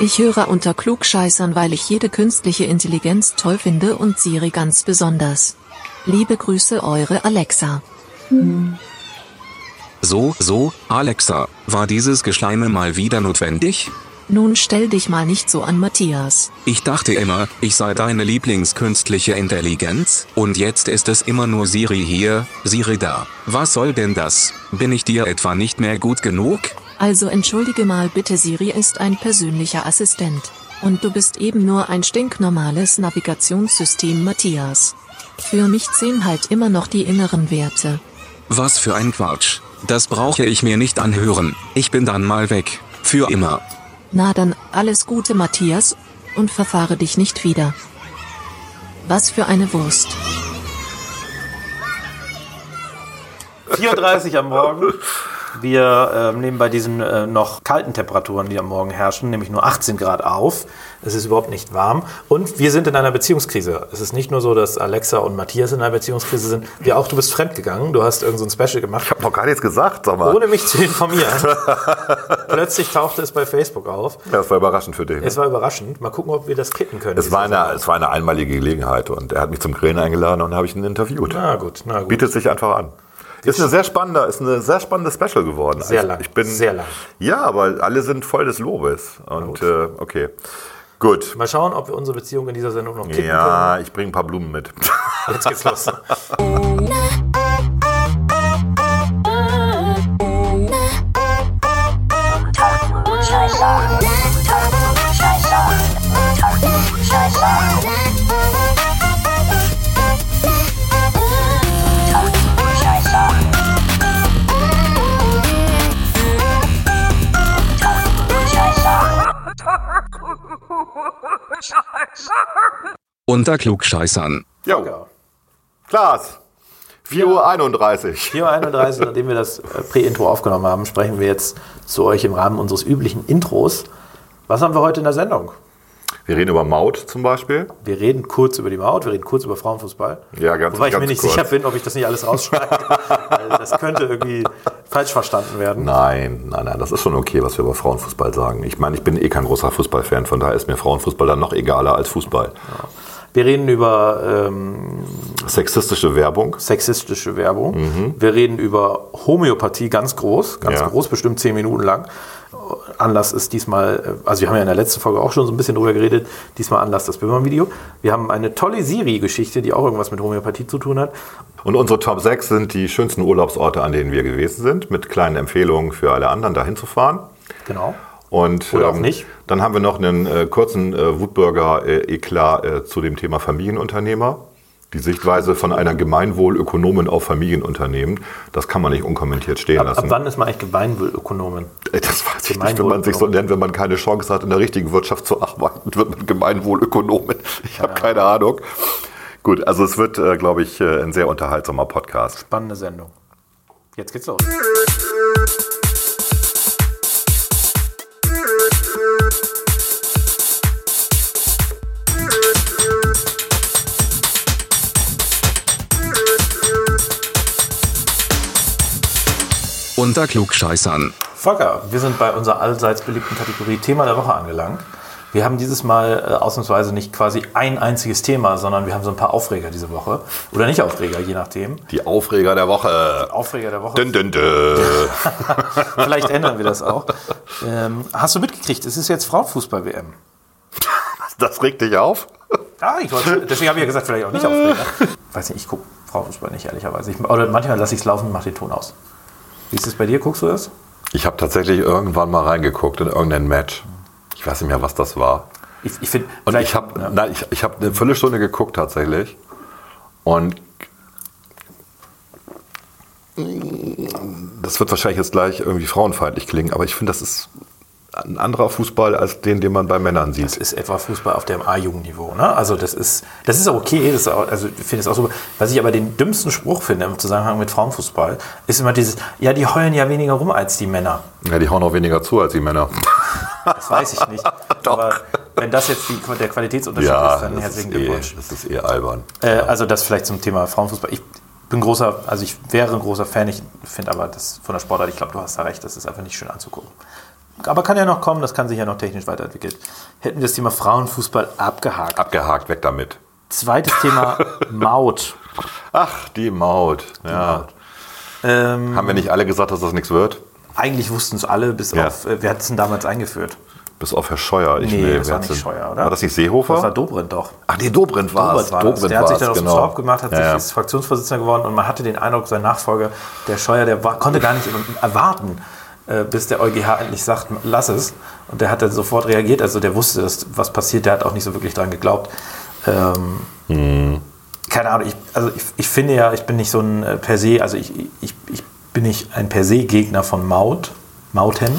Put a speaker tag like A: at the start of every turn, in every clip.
A: Ich höre unter Klugscheißern, weil ich jede künstliche Intelligenz toll finde und Siri ganz besonders. Liebe Grüße, eure Alexa.
B: So, so, Alexa, war dieses Geschleime mal wieder notwendig?
A: Nun stell dich mal nicht so an, Matthias.
B: Ich dachte immer, ich sei deine Lieblingskünstliche Intelligenz, und jetzt ist es immer nur Siri hier, Siri da. Was soll denn das? Bin ich dir etwa nicht mehr gut genug?
A: Also entschuldige mal bitte, Siri ist ein persönlicher Assistent. Und du bist eben nur ein stinknormales Navigationssystem, Matthias. Für mich zählen halt immer noch die inneren Werte.
B: Was für ein Quatsch. Das brauche ich mir nicht anhören. Ich bin dann mal weg. Für immer.
A: Na dann, alles Gute, Matthias, und verfahre dich nicht wieder. Was für eine Wurst.
C: 4.30 Uhr am Morgen. Wir ähm, nehmen bei diesen äh, noch kalten Temperaturen, die am Morgen herrschen, nämlich nur 18 Grad auf. Es ist überhaupt nicht warm. Und wir sind in einer Beziehungskrise. Es ist nicht nur so, dass Alexa und Matthias in einer Beziehungskrise sind. Wir auch, du bist fremdgegangen. Du hast irgend so ein Special gemacht.
D: Ich habe noch gar nichts gesagt, sag mal.
C: Ohne mich zu informieren. Plötzlich tauchte es bei Facebook auf.
D: Ja, das war überraschend für dich. ne?
C: Es war überraschend. Mal gucken, ob wir das kitten können.
D: Es war, eine, es war eine einmalige Gelegenheit und er hat mich zum Grillen eingeladen und habe ich ihn interviewt.
C: Na gut, na gut.
D: Bietet sich einfach an. Ist eine sehr spannende, ist eine sehr spannende Special geworden.
C: Sehr
D: Also
C: lang,
D: Ich bin,
C: sehr lang.
D: Ja, aber alle sind voll des Lobes. Und äh, okay. Gut.
C: Mal schauen, ob wir unsere Beziehung in dieser Sendung noch kitten
D: Ja, ich bringe ein paar Blumen mit.
C: können. Jetzt geht's los.
B: Unter Klugscheißern.
D: Jo. Klaas. 4.31 Uhr.
C: 4.31 Uhr, nachdem wir das äh, Prä-Intro aufgenommen haben, sprechen wir jetzt zu euch im Rahmen unseres üblichen Intros. Was haben wir heute in der Sendung?
D: Wir reden über Maut zum Beispiel.
C: Wir reden kurz über die Maut, wir reden kurz über Frauenfußball.
D: Ja, ganz-
C: Wobei ich
D: ganz
C: mir nicht
D: kurz.
C: sicher bin, ob ich das nicht alles rausschneide. Weil das könnte irgendwie falsch verstanden werden.
D: Nein, nein, nein, das ist schon okay, was wir über Frauenfußball sagen. Ich meine, ich bin eh kein großer Fußballfan, von daher ist mir Frauenfußball dann noch egaler als Fußball.
C: Wir reden über ähm,
D: Sexistische Werbung.
C: sexistische Werbung. Wir reden über Homöopathie ganz groß, ganz
D: Ja.
C: groß, bestimmt zehn Minuten lang. Anlass ist diesmal, äh, also wir haben ja in der letzten Folge auch schon so ein bisschen drüber geredet, diesmal Anlass das Böhmermann-Video. Wir haben eine tolle Siri-Geschichte, die auch irgendwas mit Homöopathie zu tun hat.
D: Und unsere Top 6 sind die schönsten Urlaubsorte, an denen wir gewesen sind, mit kleinen Empfehlungen für alle anderen, dahin zu fahren.
C: Genau.
D: Und
C: Oder auch nicht.
D: dann haben wir noch einen äh, kurzen äh, Wutbürger-Eklat äh, zu dem Thema Familienunternehmer. Die Sichtweise von einer Gemeinwohlökonomin auf Familienunternehmen, das kann man nicht unkommentiert stehen
C: Ab, ab
D: lassen.
C: wann ist man eigentlich Gemeinwohlökonomin?
D: Ey, Das weiß ich nicht, wenn man sich so nennt, wenn man keine Chance hat, in der richtigen Wirtschaft zu arbeiten, wird man Gemeinwohlökonomin. Ich habe keine Ahnung. Gut, also es wird, äh, glaube ich, äh, ein sehr unterhaltsamer Podcast.
C: Spannende Sendung. Jetzt geht's los.
B: Unter Klugscheißern.
C: Volker, wir sind bei unserer allseits beliebten Kategorie Thema der Woche angelangt. Wir haben dieses Mal äh, ausnahmsweise nicht quasi ein einziges Thema, sondern wir haben so ein paar Aufreger diese Woche. Oder nicht Aufreger, je nachdem.
D: Die Aufreger der Woche.
C: Aufreger der Woche.
D: Dün, dün, dün.
C: Vielleicht ändern wir das auch. Ähm, hast du mitgekriegt, es ist jetzt Frauenfußball-WM.
D: Das regt dich auf?
C: Ah, ich wollte, deswegen habe ich ja gesagt, vielleicht auch nicht Aufreger. Weiß nicht, ich gucke Frauenfußball nicht, ehrlicherweise. Ich, oder manchmal lasse ich es laufen und mache den Ton aus. Wie ist es bei dir? Guckst du das?
D: Ich habe tatsächlich irgendwann mal reingeguckt in irgendein Match. Ich weiß nicht mehr, was das war.
C: Ich, ich finde,
D: Und ich habe
C: ja.
D: nein, ich, ich hab eine Viertelstunde geguckt tatsächlich. Und das wird wahrscheinlich jetzt gleich irgendwie frauenfeindlich klingen, aber ich finde, das ist ein anderer Fußball als den, den man bei Männern
C: Das
D: sieht.
C: ist etwa Fußball auf dem A-Jugendniveau. Ne? Also das ist, das ist auch okay. Das ist auch, also ich finde es auch super. Was ich aber den dümmsten Spruch finde im Zusammenhang mit Frauenfußball, ist immer dieses, ja, die heulen ja weniger rum als die Männer.
D: Ja, die hauen auch weniger zu als die Männer.
C: Das weiß ich nicht. aber wenn das jetzt die, der Qualitätsunterschied
D: Ja,
C: ist, dann
D: das
C: herzlichen
D: eh,
C: Glückwunsch.
D: das ist eh albern.
C: Äh, also das vielleicht zum Thema Frauenfußball. Ich bin großer, also ich wäre ein großer Fan, ich finde aber das von der Sportart, ich glaube, du hast da recht, das ist einfach nicht schön anzugucken. Aber kann ja noch kommen, das kann sich ja noch technisch weiterentwickeln. Hätten wir das Thema Frauenfußball abgehakt.
D: Abgehakt, weg damit.
C: Zweites Thema Maut.
D: Ach, die Maut. Ja.
C: Ähm,
D: Haben wir nicht alle gesagt, dass das nichts wird?
C: eigentlich wussten es alle, bis
D: Ja.
C: auf, äh, wer hat es denn damals eingeführt?
D: Bis auf Herr Scheuer. Ich,
C: Nee, das
D: wer
C: war nicht
D: denn-
C: Scheuer, oder?
D: War das nicht Seehofer?
C: Das war Dobrindt doch.
D: Ach nee, Dobrindt war es.
C: Dobrindt war das. Der hat sich dann aus dem. Staub gemacht, hat
D: ja,
C: sich Fraktionsvorsitzender geworden und man hatte den Eindruck, sein Nachfolger, der Scheuer, der war, konnte gar nicht erwarten, bis der EuGH endlich sagt, lass es. Und der hat dann sofort reagiert, also der wusste, dass was passiert, der hat auch nicht so wirklich dran geglaubt. Ähm,
D: Hm.
C: Keine Ahnung, ich, also ich, ich finde ja, ich bin nicht so ein äh, per se, also ich, ich, ich bin nicht ein per se Gegner von Maut, Mauten,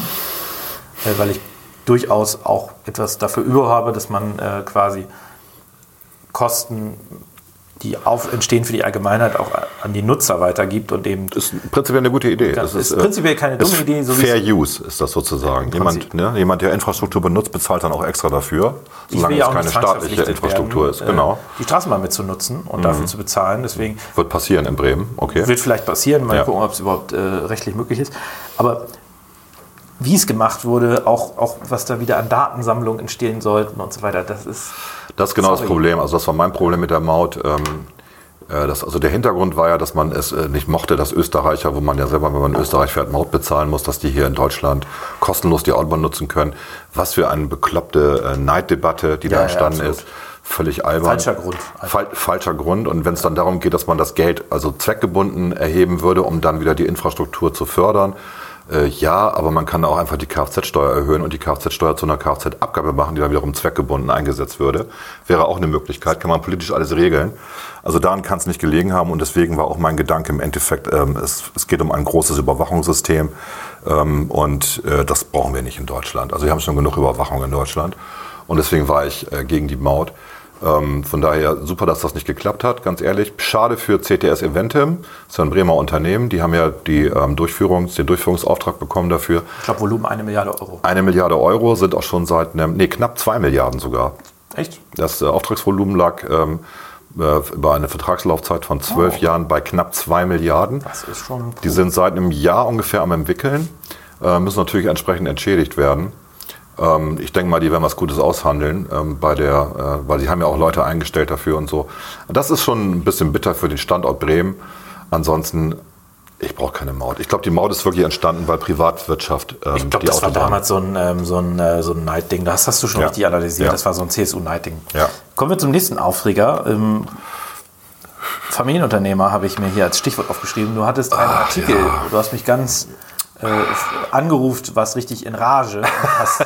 C: äh, weil ich durchaus auch etwas dafür über habe, dass man äh, quasi Kosten, die auf, entstehen für die Allgemeinheit, auch an die Nutzer weitergibt und eben
D: Das ist prinzipiell eine gute Idee.
C: Das ist
D: äh,
C: prinzipiell keine dumme
D: ist
C: Idee, so
D: Fair Use ist das sozusagen. Jemand, ne, jemand, der Infrastruktur benutzt, bezahlt dann auch extra dafür, solange es keine staatliche Infrastruktur
C: werden,
D: ist. Genau. Mhm.
C: Äh, die Straßenbahn mitzunutzen und dafür zu bezahlen. Deswegen
D: Wird passieren in Bremen. Okay.
C: Wird vielleicht passieren, mal
D: Ja.
C: gucken, ob es überhaupt äh, rechtlich möglich ist. Aber wie es gemacht wurde, auch, auch was da wieder an Datensammlungen entstehen sollten und so weiter, das ist.
D: Das ist genau das
C: Sorry.
D: Problem. Also das war mein Problem mit der Maut. Ähm, äh, das, also der Hintergrund war ja, dass man es äh, nicht mochte, dass Österreicher, wo man ja selber, wenn man in Österreich fährt, Maut bezahlen muss, dass die hier in Deutschland kostenlos die Autobahn nutzen können. Was für eine bekloppte äh, Neiddebatte, die da
C: Ja, ja,
D: entstanden
C: absolut.
D: ist. Völlig albern.
C: Falscher Grund.
D: Fal falscher Grund. Und wenn es dann darum geht, dass man das Geld also zweckgebunden erheben würde, um dann wieder die Infrastruktur zu fördern, äh, ja, aber man kann auch einfach die Kfz-Steuer erhöhen und die Kfz-Steuer zu einer Kfz-Abgabe machen, die dann wiederum zweckgebunden eingesetzt würde. Wäre auch eine Möglichkeit, kann man politisch alles regeln. Also daran kann es nicht gelegen haben und deswegen war auch mein Gedanke im Endeffekt, ähm, es, es geht um ein großes Überwachungssystem ähm, und äh, das brauchen wir nicht in Deutschland. Also wir haben schon genug Überwachung in Deutschland und deswegen war ich äh, gegen die Maut. Ähm, von daher super, dass das nicht geklappt hat, ganz ehrlich. Schade für CTS Eventim, das ist ein Bremer Unternehmen. Die haben ja die, ähm, Durchführungs-, den Durchführungsauftrag bekommen dafür.
C: Ich glaube, Volumen eine Milliarde Euro.
D: Eine Milliarde Euro sind auch schon seit einem, nee, knapp zwei Milliarden sogar.
C: Echt?
D: Das äh, Auftragsvolumen lag ähm, äh, über eine Vertragslaufzeit von zwölf
C: Oh.
D: Jahren bei knapp zwei Milliarden.
C: Das ist schon.
D: Die sind seit einem Jahr ungefähr am entwickeln, äh, müssen natürlich entsprechend entschädigt werden. Ähm, ich denke mal, die werden was Gutes aushandeln, ähm, bei der, äh, weil sie haben ja auch Leute eingestellt dafür und so. Das ist schon ein bisschen bitter für den Standort Bremen. Ansonsten, ich brauche keine Maut. Ich glaube, die Maut ist wirklich entstanden, weil Privatwirtschaft ähm,
C: Ich glaube, das war
D: Autobahn-
C: damals so ein, ähm, so ein, äh, so ein Neidding. Das hast du schon
D: Ja.
C: richtig analysiert.
D: Ja.
C: Das war so ein CSU-Neidding.
D: Ja.
C: Kommen wir zum nächsten Aufreger. Ähm, Familienunternehmer habe ich mir hier als Stichwort aufgeschrieben. Du hattest einen Artikel, du hast mich ganz äh, angerufen, warst richtig in Rage hast,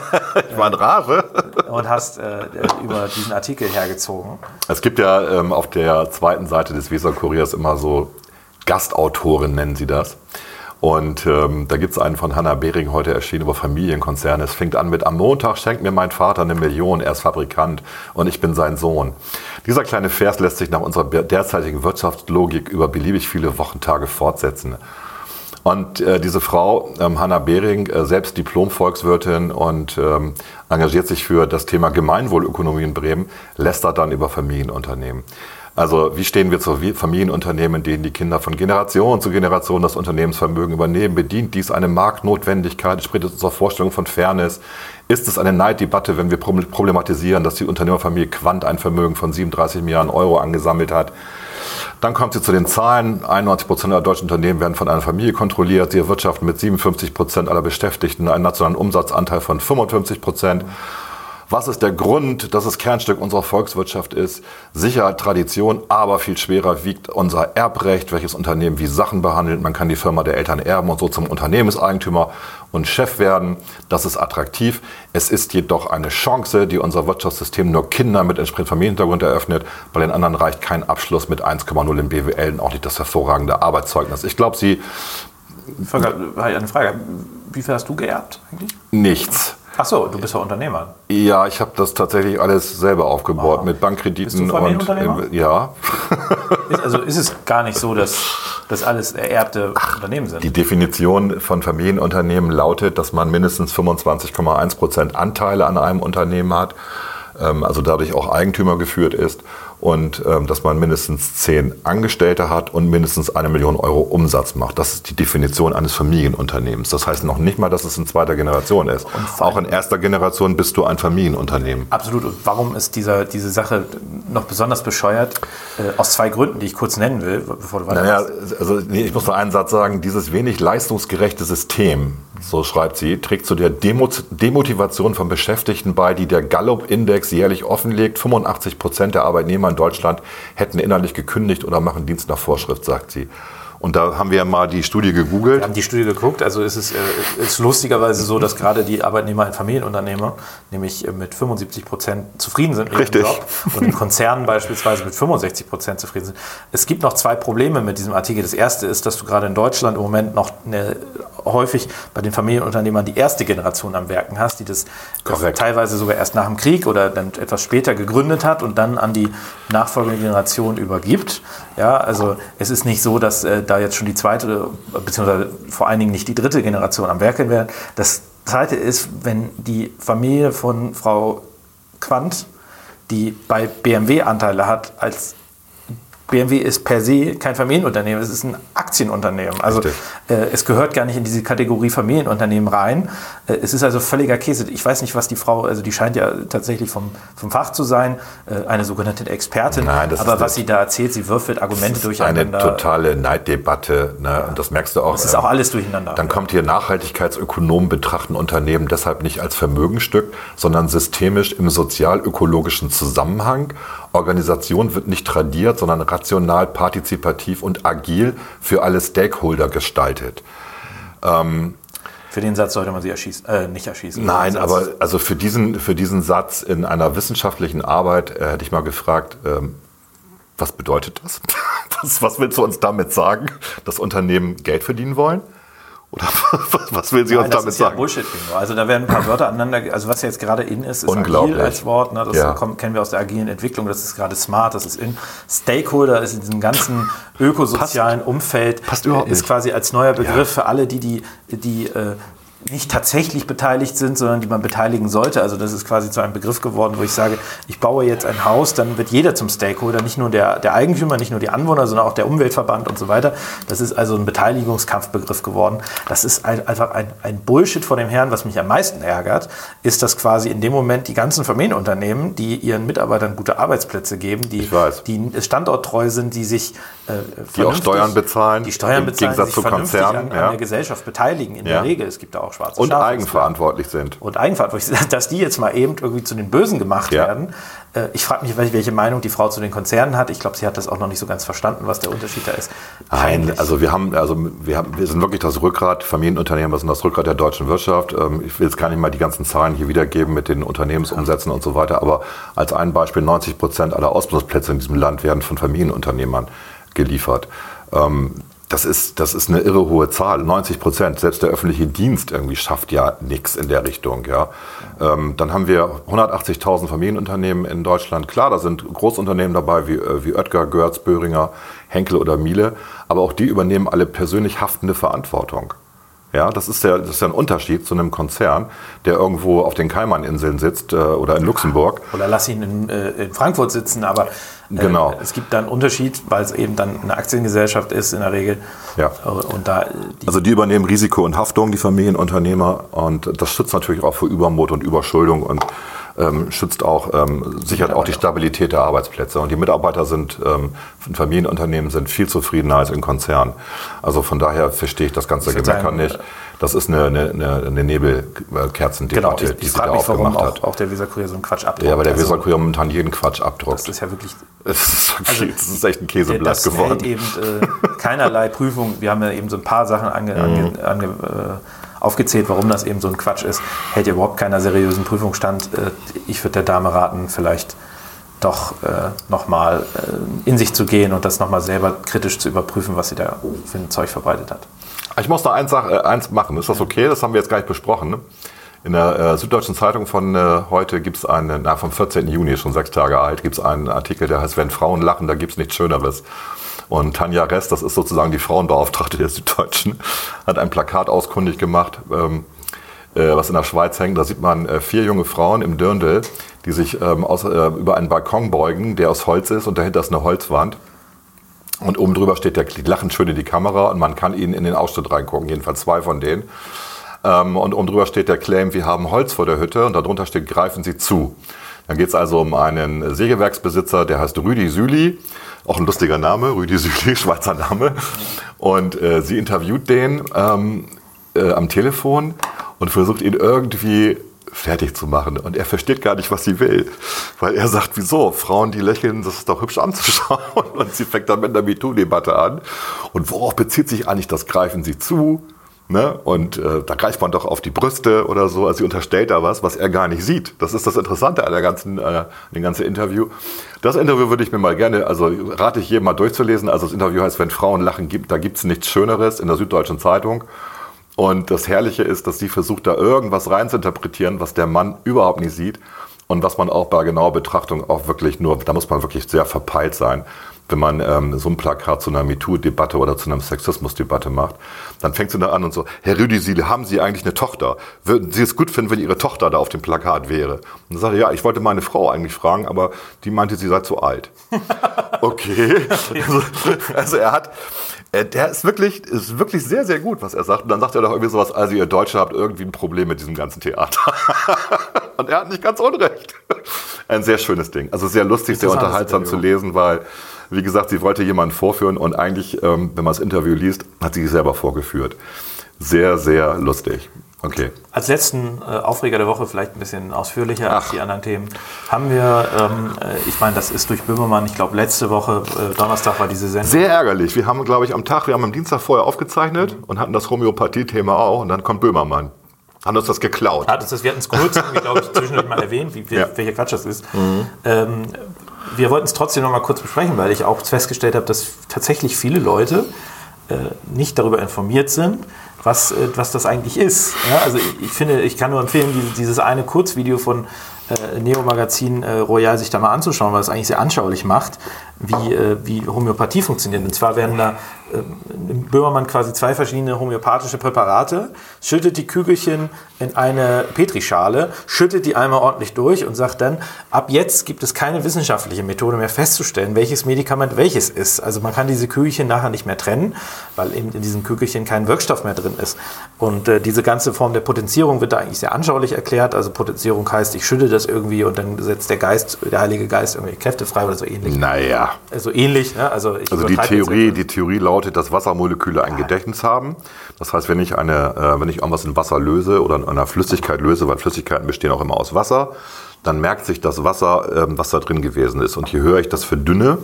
D: Ich war in Rage.
C: und hast äh, über diesen Artikel hergezogen.
D: Es gibt ja ähm, auf der zweiten Seite des Weser-Kuriers immer so Gastautoren, nennen sie das. Und ähm, da gibt es einen von Hannah Behring heute erschienen über Familienkonzerne. Es fängt an mit, am Montag schenkt mir mein Vater eine Million, er ist Fabrikant und ich bin sein Sohn. Dieser kleine Vers lässt sich nach unserer derzeitigen Wirtschaftslogik über beliebig viele Wochentage fortsetzen. Und äh, diese Frau, ähm, Hanna Behring, äh, selbst Diplom-Volkswirtin und ähm, engagiert sich für das Thema Gemeinwohlökonomie in Bremen, lästert dann über Familienunternehmen. Also wie stehen wir zu Familienunternehmen, in denen die Kinder von Generation zu Generation das Unternehmensvermögen übernehmen? Bedient dies eine Marktnotwendigkeit? Spricht es unserer Vorstellung von Fairness? Ist es eine Neiddebatte, wenn wir prob- problematisieren, dass die Unternehmerfamilie Quant ein Vermögen von 37 Milliarden Euro angesammelt hat? Dann kommt sie zu den Zahlen. 91 Prozent aller deutschen Unternehmen werden von einer Familie kontrolliert. Sie erwirtschaften mit 57 Prozent aller Beschäftigten einen nationalen Umsatzanteil von 55 Prozent. Was ist der Grund, dass es Kernstück unserer Volkswirtschaft ist? Sicherheit, Tradition, aber viel schwerer wiegt unser Erbrecht, welches Unternehmen wie Sachen behandelt. Man kann die Firma der Eltern erben und so zum Unternehmenseigentümer und Chef werden. Das ist attraktiv. Es ist jedoch eine Chance, die unser Wirtschaftssystem nur Kindern mit entsprechendem Familienhintergrund eröffnet. Bei den anderen reicht kein Abschluss mit 1,0 im BWL und auch nicht das hervorragende Arbeitszeugnis. Ich glaube, sie
C: ich eine Frage. Wie viel hast du geerbt eigentlich?
D: nichts.
C: Ach so, du bist ja Unternehmer.
D: Ja, ich habe das tatsächlich alles selber aufgebaut mit Bankkrediten und äh, ja.
C: Ist, also ist es gar nicht so, dass das alles ererbte Unternehmen sind.
D: Die Definition von Familienunternehmen lautet, dass man mindestens 25,1 Prozent Anteile an einem Unternehmen hat, ähm, also dadurch auch Eigentümer geführt ist und ähm, dass man mindestens zehn Angestellte hat und mindestens eine Million Euro Umsatz macht. Das ist die Definition eines Familienunternehmens. Das heißt noch nicht mal, dass es in zweiter Generation ist. Auch in erster Generation bist du ein Familienunternehmen.
C: Absolut. Und warum ist dieser, diese Sache noch besonders bescheuert? Äh, aus zwei Gründen, die ich kurz nennen will, bevor du
D: weitermachst. Naja, also nee, ich muss nur einen Satz sagen. Dieses wenig leistungsgerechte System, so schreibt sie, trägt zu der Demo Demotivation von Beschäftigten bei, die der Gallup-Index jährlich offenlegt. 85 Prozent der Arbeitnehmer in Deutschland hätten innerlich gekündigt oder machen Dienst nach Vorschrift, sagt sie. Und da haben wir mal die Studie gegoogelt.
C: Wir haben die Studie geguckt. Also es ist, äh, ist lustigerweise so, dass gerade die Arbeitnehmer in Familienunternehmer nämlich äh, mit 75 Prozent zufrieden sind mit
D: Richtig.
C: ihrem Job und in Konzernen beispielsweise mit 65 Prozent zufrieden sind. Es gibt noch zwei Probleme mit diesem Artikel. Das erste ist, dass du gerade in Deutschland im Moment noch eine, häufig bei den Familienunternehmern die erste Generation am Werken hast, die das
D: Korrekt.
C: teilweise sogar erst nach dem Krieg oder dann etwas später gegründet hat und dann an die nachfolgende Generation übergibt. Ja, also es ist nicht so, dass äh, da jetzt schon die zweite, beziehungsweise vor allen Dingen nicht die dritte Generation am Werkeln werden. Das zweite ist, wenn die Familie von Frau Quandt, die bei BMW Anteile hat, als BMW ist per se kein Familienunternehmen, es ist ein Aktienunternehmen. Also äh, es gehört gar nicht in diese Kategorie Familienunternehmen rein. Äh, es ist also völliger Käse. Ich weiß nicht, was die Frau, also die scheint ja tatsächlich vom, vom Fach zu sein, äh, eine sogenannte Expertin.
D: Nein, das
C: Aber
D: ist
C: was sie da erzählt, sie würfelt Argumente
D: eine
C: durcheinander.
D: totale Neiddebatte. Ne? Und das merkst du auch.
C: Es ist auch
D: ähm,
C: alles durcheinander.
D: Dann kommt hier Nachhaltigkeitsökonomen betrachten Unternehmen deshalb nicht als Vermögenstück, sondern systemisch im sozial-ökologischen Zusammenhang. Organisation wird nicht tradiert, sondern rational, partizipativ und agil für alle Stakeholder gestaltet.
C: Für den Satz sollte man sie erschießen, äh, nicht erschießen.
D: Nein, aber also für diesen, für diesen Satz in einer wissenschaftlichen Arbeit äh, hätte ich mal gefragt, ähm, was bedeutet das? Was, was willst du uns damit sagen? Dass Unternehmen Geld verdienen wollen? Oder was, will sie
C: Nein,
D: uns
C: das
D: damit
C: ist ja
D: sagen?
C: Bullshit -Bingo. Also da werden ein paar Wörter aneinander, also was jetzt gerade in ist, ist agil als Wort. Ne? Das
D: Ja.
C: kommt, kennen wir aus der agilen Entwicklung. Das ist gerade smart, das ist in. Stakeholder ist in diesem ganzen ökosozialen Umfeld
D: passt überhaupt
C: ist
D: nicht.
C: quasi als neuer Begriff für alle, die die, die äh, nicht tatsächlich beteiligt sind, sondern die man beteiligen sollte. Also das ist quasi zu einem Begriff geworden, wo ich sage, ich baue jetzt ein Haus, dann wird jeder zum Stakeholder, nicht nur der, der Eigentümer, nicht nur die Anwohner, sondern auch der Umweltverband und so weiter. Das ist also ein Beteiligungskampfbegriff geworden. Das ist ein, einfach ein, ein Bullshit vor dem Herrn. Was mich am meisten ärgert, ist, dass quasi in dem Moment die ganzen Familienunternehmen, die ihren Mitarbeitern gute Arbeitsplätze geben, die, die standorttreu sind, die sich äh,
D: Die auch Steuern bezahlen,
C: die Steuern
D: im
C: bezahlen,
D: Gegensatz
C: sich
D: zu Konzernen,
C: an,
D: ja.
C: an der Gesellschaft beteiligen. In
D: Ja.
C: der Regel, es gibt da auch schwarze
D: Und
C: Schafe,
D: eigenverantwortlich sind.
C: und eigenverantwortlich sind, dass die jetzt mal eben irgendwie zu den Bösen gemacht
D: Ja.
C: werden. Äh, Ich frage mich, welche Meinung die Frau zu den Konzernen hat. Ich glaube, sie hat das auch noch nicht so ganz verstanden, was der Unterschied da ist.
D: Nein,
C: Peinlich.
D: also wir haben, also wir haben, wir sind wirklich das Rückgrat, Familienunternehmen, wir sind das Rückgrat der deutschen Wirtschaft. Ähm, Ich will jetzt gar nicht mal die ganzen Zahlen hier wiedergeben mit den Unternehmensumsätzen und so weiter, aber als ein Beispiel 90 Prozent aller Ausbildungsplätze in diesem Land werden von Familienunternehmern geliefert. Das ist, das ist eine irre hohe Zahl, 90 Prozent. Selbst der öffentliche Dienst irgendwie schafft ja nichts in der Richtung. Ja. Ähm, dann haben wir 180.000 Familienunternehmen in Deutschland. Klar, da sind Großunternehmen dabei wie, äh, wie Oetker, Görz, Böhringer, Henkel oder Miele. Aber auch die übernehmen alle persönlich haftende Verantwortung. Ja, das ist ja, das ist ja ein Unterschied zu einem Konzern, der irgendwo auf den Kaimaninseln sitzt äh, oder in Luxemburg.
C: Oder lass ihn in, äh, in Frankfurt sitzen, aber äh,
D: Genau.
C: es gibt da einen Unterschied, weil es eben dann eine Aktiengesellschaft ist in der Regel.
D: Ja.
C: Äh, Und da äh, die
D: Also die übernehmen Risiko und Haftung, die Familienunternehmer. Und das schützt natürlich auch vor Übermut und Überschuldung und ähm, schützt auch, ähm, sichert auch die Stabilität der Arbeitsplätze. Und die Mitarbeiter sind, ähm, in Familienunternehmen sind viel zufriedener als in Konzernen. Also von daher verstehe ich das ganze Gemecker nicht. Das ist eine, eine, eine, eine Nebelkerzendebatte,
C: genau, ich,
D: die
C: ich
D: sie da
C: mich, warum
D: aufgemacht
C: auch,
D: hat.
C: auch der Weserkurier so einen Quatsch abdruckt.
D: Ja, aber der
C: Also,
D: Weserkurier momentan jeden Quatsch
C: Das
D: abdruckt.
C: ist ja wirklich
D: Es ist,
C: Also,
D: das ist echt ein Käseblatt
C: das
D: geworden.
C: hält eben äh, keinerlei Prüfung. Wir haben ja eben so ein paar Sachen ange,
D: Mhm.
C: ange, ange, äh, aufgezählt, warum das eben so ein Quatsch ist. Hält ja überhaupt keiner seriösen Prüfung stand. Äh, ich würde der Dame raten, vielleicht doch äh, nochmal äh, in sich zu gehen und das nochmal selber kritisch zu überprüfen, was sie da für ein Zeug verbreitet hat.
D: Ich muss noch eins, äh, eins machen. Ist das okay? Das haben wir jetzt gar nicht besprochen. Ne? In der äh, Süddeutschen Zeitung von äh, heute gibt es einen, na, vom 14. Juni, schon sechs Tage alt, gibt es einen Artikel, der heißt, wenn Frauen lachen, da gibt es nichts Schöneres. Und Tanja Rest, das ist sozusagen die Frauenbeauftragte der Süddeutschen, hat ein Plakat auskundig gemacht. Ähm, äh, was in der Schweiz hängt. Da sieht man äh, vier junge Frauen im Dirndl, die sich ähm, aus, äh, über einen Balkon beugen, der aus Holz ist und dahinter ist eine Holzwand. Und oben drüber steht der, die lachen schön in die Kamera und man kann ihnen in den Ausschnitt reingucken, jedenfalls zwei von denen. Ähm, und oben drüber steht der Claim, wir haben Holz vor der Hütte und darunter steht, greifen Sie zu. Dann geht es also um einen Sägewerksbesitzer, der heißt Rüdi Süli. Auch ein lustiger Name, Rüdi Süli, Schweizer Name. Und äh, sie interviewt den ähm, äh, am Telefon und versucht ihn irgendwie fertig zu machen. Und er versteht gar nicht, was sie will. Weil er sagt, wieso? Frauen, die lächeln, das ist doch hübsch anzuschauen. Und sie fängt dann mit einer MeToo-Debatte an. Und worauf bezieht sich eigentlich das Greifen sie zu? Ne? Und äh, da greift man doch auf die Brüste oder so. Also sie unterstellt da was, was er gar nicht sieht. Das ist das Interessante an der ganzen, äh, dem ganzen Interview. Das Interview würde ich mir mal gerne, also rate ich jedem mal durchzulesen. Also das Interview heißt, wenn Frauen lachen, gibt, da gibt es nichts Schöneres in der Süddeutschen Zeitung. Und das Herrliche ist, dass sie versucht, da irgendwas reinzuinterpretieren, was der Mann überhaupt nicht sieht. Und was man auch bei genauer Betrachtung auch wirklich nur, da muss man wirklich sehr verpeilt sein wenn man ähm, so ein Plakat zu einer MeToo-Debatte oder zu einer Sexismus-Debatte macht, dann fängt sie da an und so, Herr Rüdisiel, haben Sie eigentlich eine Tochter? Würden Sie es gut finden, wenn Ihre Tochter da auf dem Plakat wäre? Und dann sagte ja, ich wollte meine Frau eigentlich fragen, aber die meinte, sie sei zu alt. okay. Also, also er hat, äh, der ist wirklich, ist wirklich sehr, sehr gut, was er sagt. Und dann sagt er doch irgendwie sowas, also ihr Deutsche habt irgendwie ein Problem mit diesem ganzen Theater. und er hat nicht ganz unrecht. Ein sehr schönes Ding. Also sehr lustig, sehr unterhaltsam zu lesen, weil wie gesagt, sie wollte jemanden vorführen und eigentlich, ähm, wenn man das Interview liest, hat sie sich selber vorgeführt. Sehr, sehr lustig. Okay.
C: Als letzten äh, Aufreger der Woche, vielleicht ein bisschen ausführlicher Ach. als die anderen Themen, haben wir, ähm, äh, ich meine, das ist durch Böhmermann, ich glaube, letzte Woche, äh, Donnerstag war diese Sendung.
D: Sehr ärgerlich. Wir haben, glaube ich, am Tag, wir haben am Dienstag vorher aufgezeichnet mhm. und hatten das Homöopathie-Thema auch und dann kommt Böhmermann. Haben uns das geklaut.
C: Hat uns das, wir hatten es kurz, glaube ich, zwischendurch mal erwähnt, wie, ja. welcher Quatsch das ist. Mhm. Ähm, wir wollten es trotzdem noch mal kurz besprechen, weil ich auch festgestellt habe, dass tatsächlich viele Leute äh, nicht darüber informiert sind, was, äh, was das eigentlich ist. Ja, also ich, ich, finde, ich kann nur empfehlen, dieses, dieses eine Kurzvideo von äh, Neo-Magazin äh, Royal sich da mal anzuschauen, weil es eigentlich sehr anschaulich macht, wie, äh, wie Homöopathie funktioniert. Und zwar werden da äh, Böhmermann quasi zwei verschiedene homöopathische Präparate, schüttet die Kügelchen in eine Petrischale, schüttet die einmal ordentlich durch und sagt dann, ab jetzt gibt es keine wissenschaftliche Methode mehr festzustellen, welches Medikament welches ist. Also man kann diese Kügelchen nachher nicht mehr trennen, weil eben in diesen Kügelchen kein Wirkstoff mehr drin ist. Und äh, diese ganze Form der Potenzierung wird da eigentlich sehr anschaulich erklärt. Also Potenzierung heißt, ich schütte das irgendwie und dann setzt der Geist, der Heilige Geist irgendwie Kräfte frei oder so ähnlich.
D: Naja.
C: So ähnlich. Ne? Also,
D: also die Theorie, die Theorie lautet, dass Wassermoleküle ein Gedächtnis haben. Das heißt, wenn ich, eine, äh, wenn ich irgendwas in Wasser löse oder in einer Flüssigkeit löse, weil Flüssigkeiten bestehen auch immer aus Wasser, dann merkt sich das Wasser, ähm, was da drin gewesen ist. Und je höher ich das verdünne,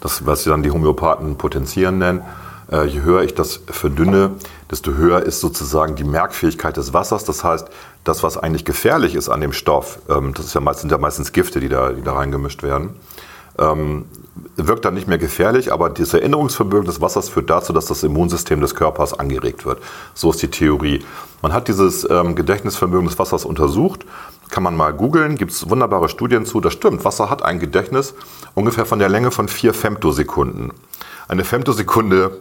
D: das, was sie dann die Homöopathen potenzieren nennen, äh, je höher ich das verdünne, desto höher ist sozusagen die Merkfähigkeit des Wassers. Das heißt, das, was eigentlich gefährlich ist an dem Stoff, ähm, das ist ja meistens, sind ja meistens Gifte, die da, die da reingemischt werden, ähm, wirkt dann nicht mehr gefährlich, aber das Erinnerungsvermögen des Wassers führt dazu, dass das Immunsystem des Körpers angeregt wird. So ist die Theorie. Man hat dieses ähm, Gedächtnisvermögen des Wassers untersucht, kann man mal googeln, gibt es wunderbare Studien zu. Das stimmt, Wasser hat ein Gedächtnis ungefähr von der Länge von vier Femtosekunden. Eine Femtosekunde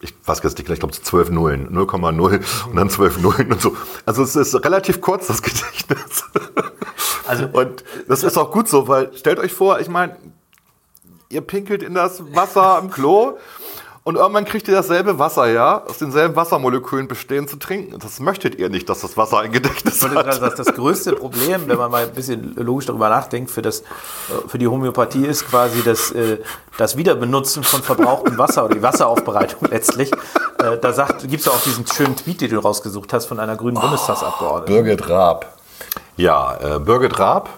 D: ich weiß jetzt nicht, ich glaube zwölf Nullen, 0,0 und dann zwölf Nullen und so. Also es ist relativ kurz, das Gedächtnis. Also, und das ist auch gut so, weil stellt euch vor, ich meine, ihr pinkelt in das Wasser im Klo und irgendwann kriegt ihr dasselbe Wasser, ja, aus denselben Wassermolekülen bestehen zu trinken. Das möchtet ihr nicht, dass das Wasser ein Gedächtnis hat.
C: Das, das, das größte Problem, wenn man mal ein bisschen logisch darüber nachdenkt, für, das, für die Homöopathie ist quasi das, äh, das Wiederbenutzen von verbrauchtem Wasser oder die Wasseraufbereitung letztlich. Äh, da gibt es auch diesen schönen Tweet, den du rausgesucht hast von einer grünen oh, Bundestagsabgeordneten.
D: Birgit Raab. Ja, äh, Birgit Raab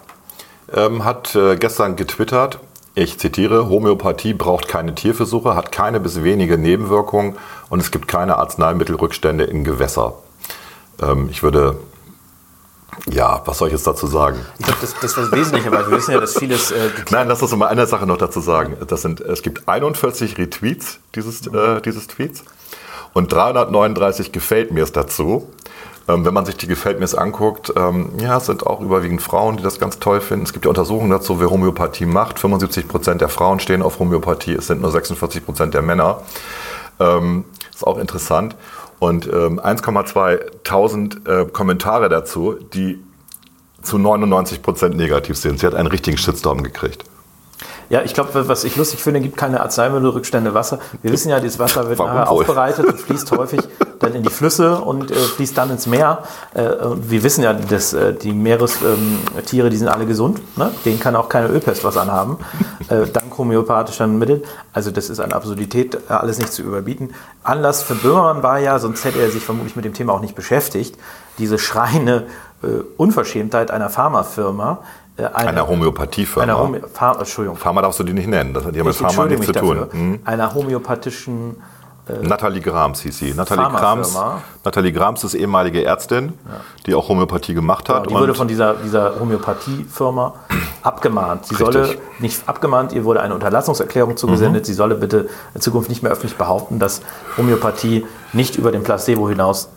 D: ähm, hat äh, gestern getwittert, ich zitiere, Homöopathie braucht keine Tierversuche, hat keine bis wenige Nebenwirkungen und es gibt keine Arzneimittelrückstände in Gewässer. Ähm, ich würde ja, was soll ich jetzt dazu sagen?
C: Ich glaube, das, das ist das Wesentliche, weil wir wissen ja, dass vieles. Äh,
D: Nein, lass uns mal eine Sache noch dazu sagen. Das sind, es gibt 41 Retweets dieses, äh, dieses Tweets und 339 gefällt mir es dazu. Ähm, wenn man sich die Gefällt mir's anguckt, ähm, ja, es sind auch überwiegend Frauen, die das ganz toll finden. Es gibt ja Untersuchungen dazu, wer Homöopathie macht. 75 Prozent der Frauen stehen auf Homöopathie, es sind nur 46 Prozent der Männer. Ähm, ist auch interessant. und ähm, 1,2 äh, Kommentare dazu, die zu 99 Prozent negativ sind. Sie hat einen richtigen Shitstorm gekriegt.
C: Ja, ich glaube, was ich lustig finde, gibt keine Arzneimittelrückstände Wasser. Wir wissen ja, dieses Wasser wird
D: Warum
C: nachher
D: wohl?
C: aufbereitet und fließt häufig dann in die Flüsse und äh, fließt dann ins Meer. Äh, wir wissen ja, dass äh, die Meerestiere, die sind alle gesund. Ne? Denen kann auch keine Ölpest was anhaben. Äh, dank homöopathischer Mittel. Also das ist eine Absurdität, äh, alles nicht zu überbieten. Anlass für Böhmermann war ja, sonst hätte er sich vermutlich mit dem Thema auch nicht beschäftigt, diese schreiende äh, Unverschämtheit einer Pharmafirma. Äh, eine-
D: Einer Homöopathiefirma.
C: einer Homö Pharma, Entschuldigung.
D: Pharma darfst du die nicht nennen. Das hat ja mit Pharma nichts zu tun. Hm?
C: Einer homöopathischen
D: Nathalie Grams hieß sie. Nathalie Grams. Nathalie Grams ist ehemalige Ärztin, die auch Homöopathie gemacht hat.
C: Genau, die wurde von dieser, dieser Homöopathiefirma abgemahnt. Sie solle
D: Richtig.
C: nicht abgemahnt, ihr wurde eine Unterlassungserklärung zugesendet. Sie solle bitte in Zukunft nicht mehr öffentlich behaupten, dass Homöopathie nicht über den Placebo hinaus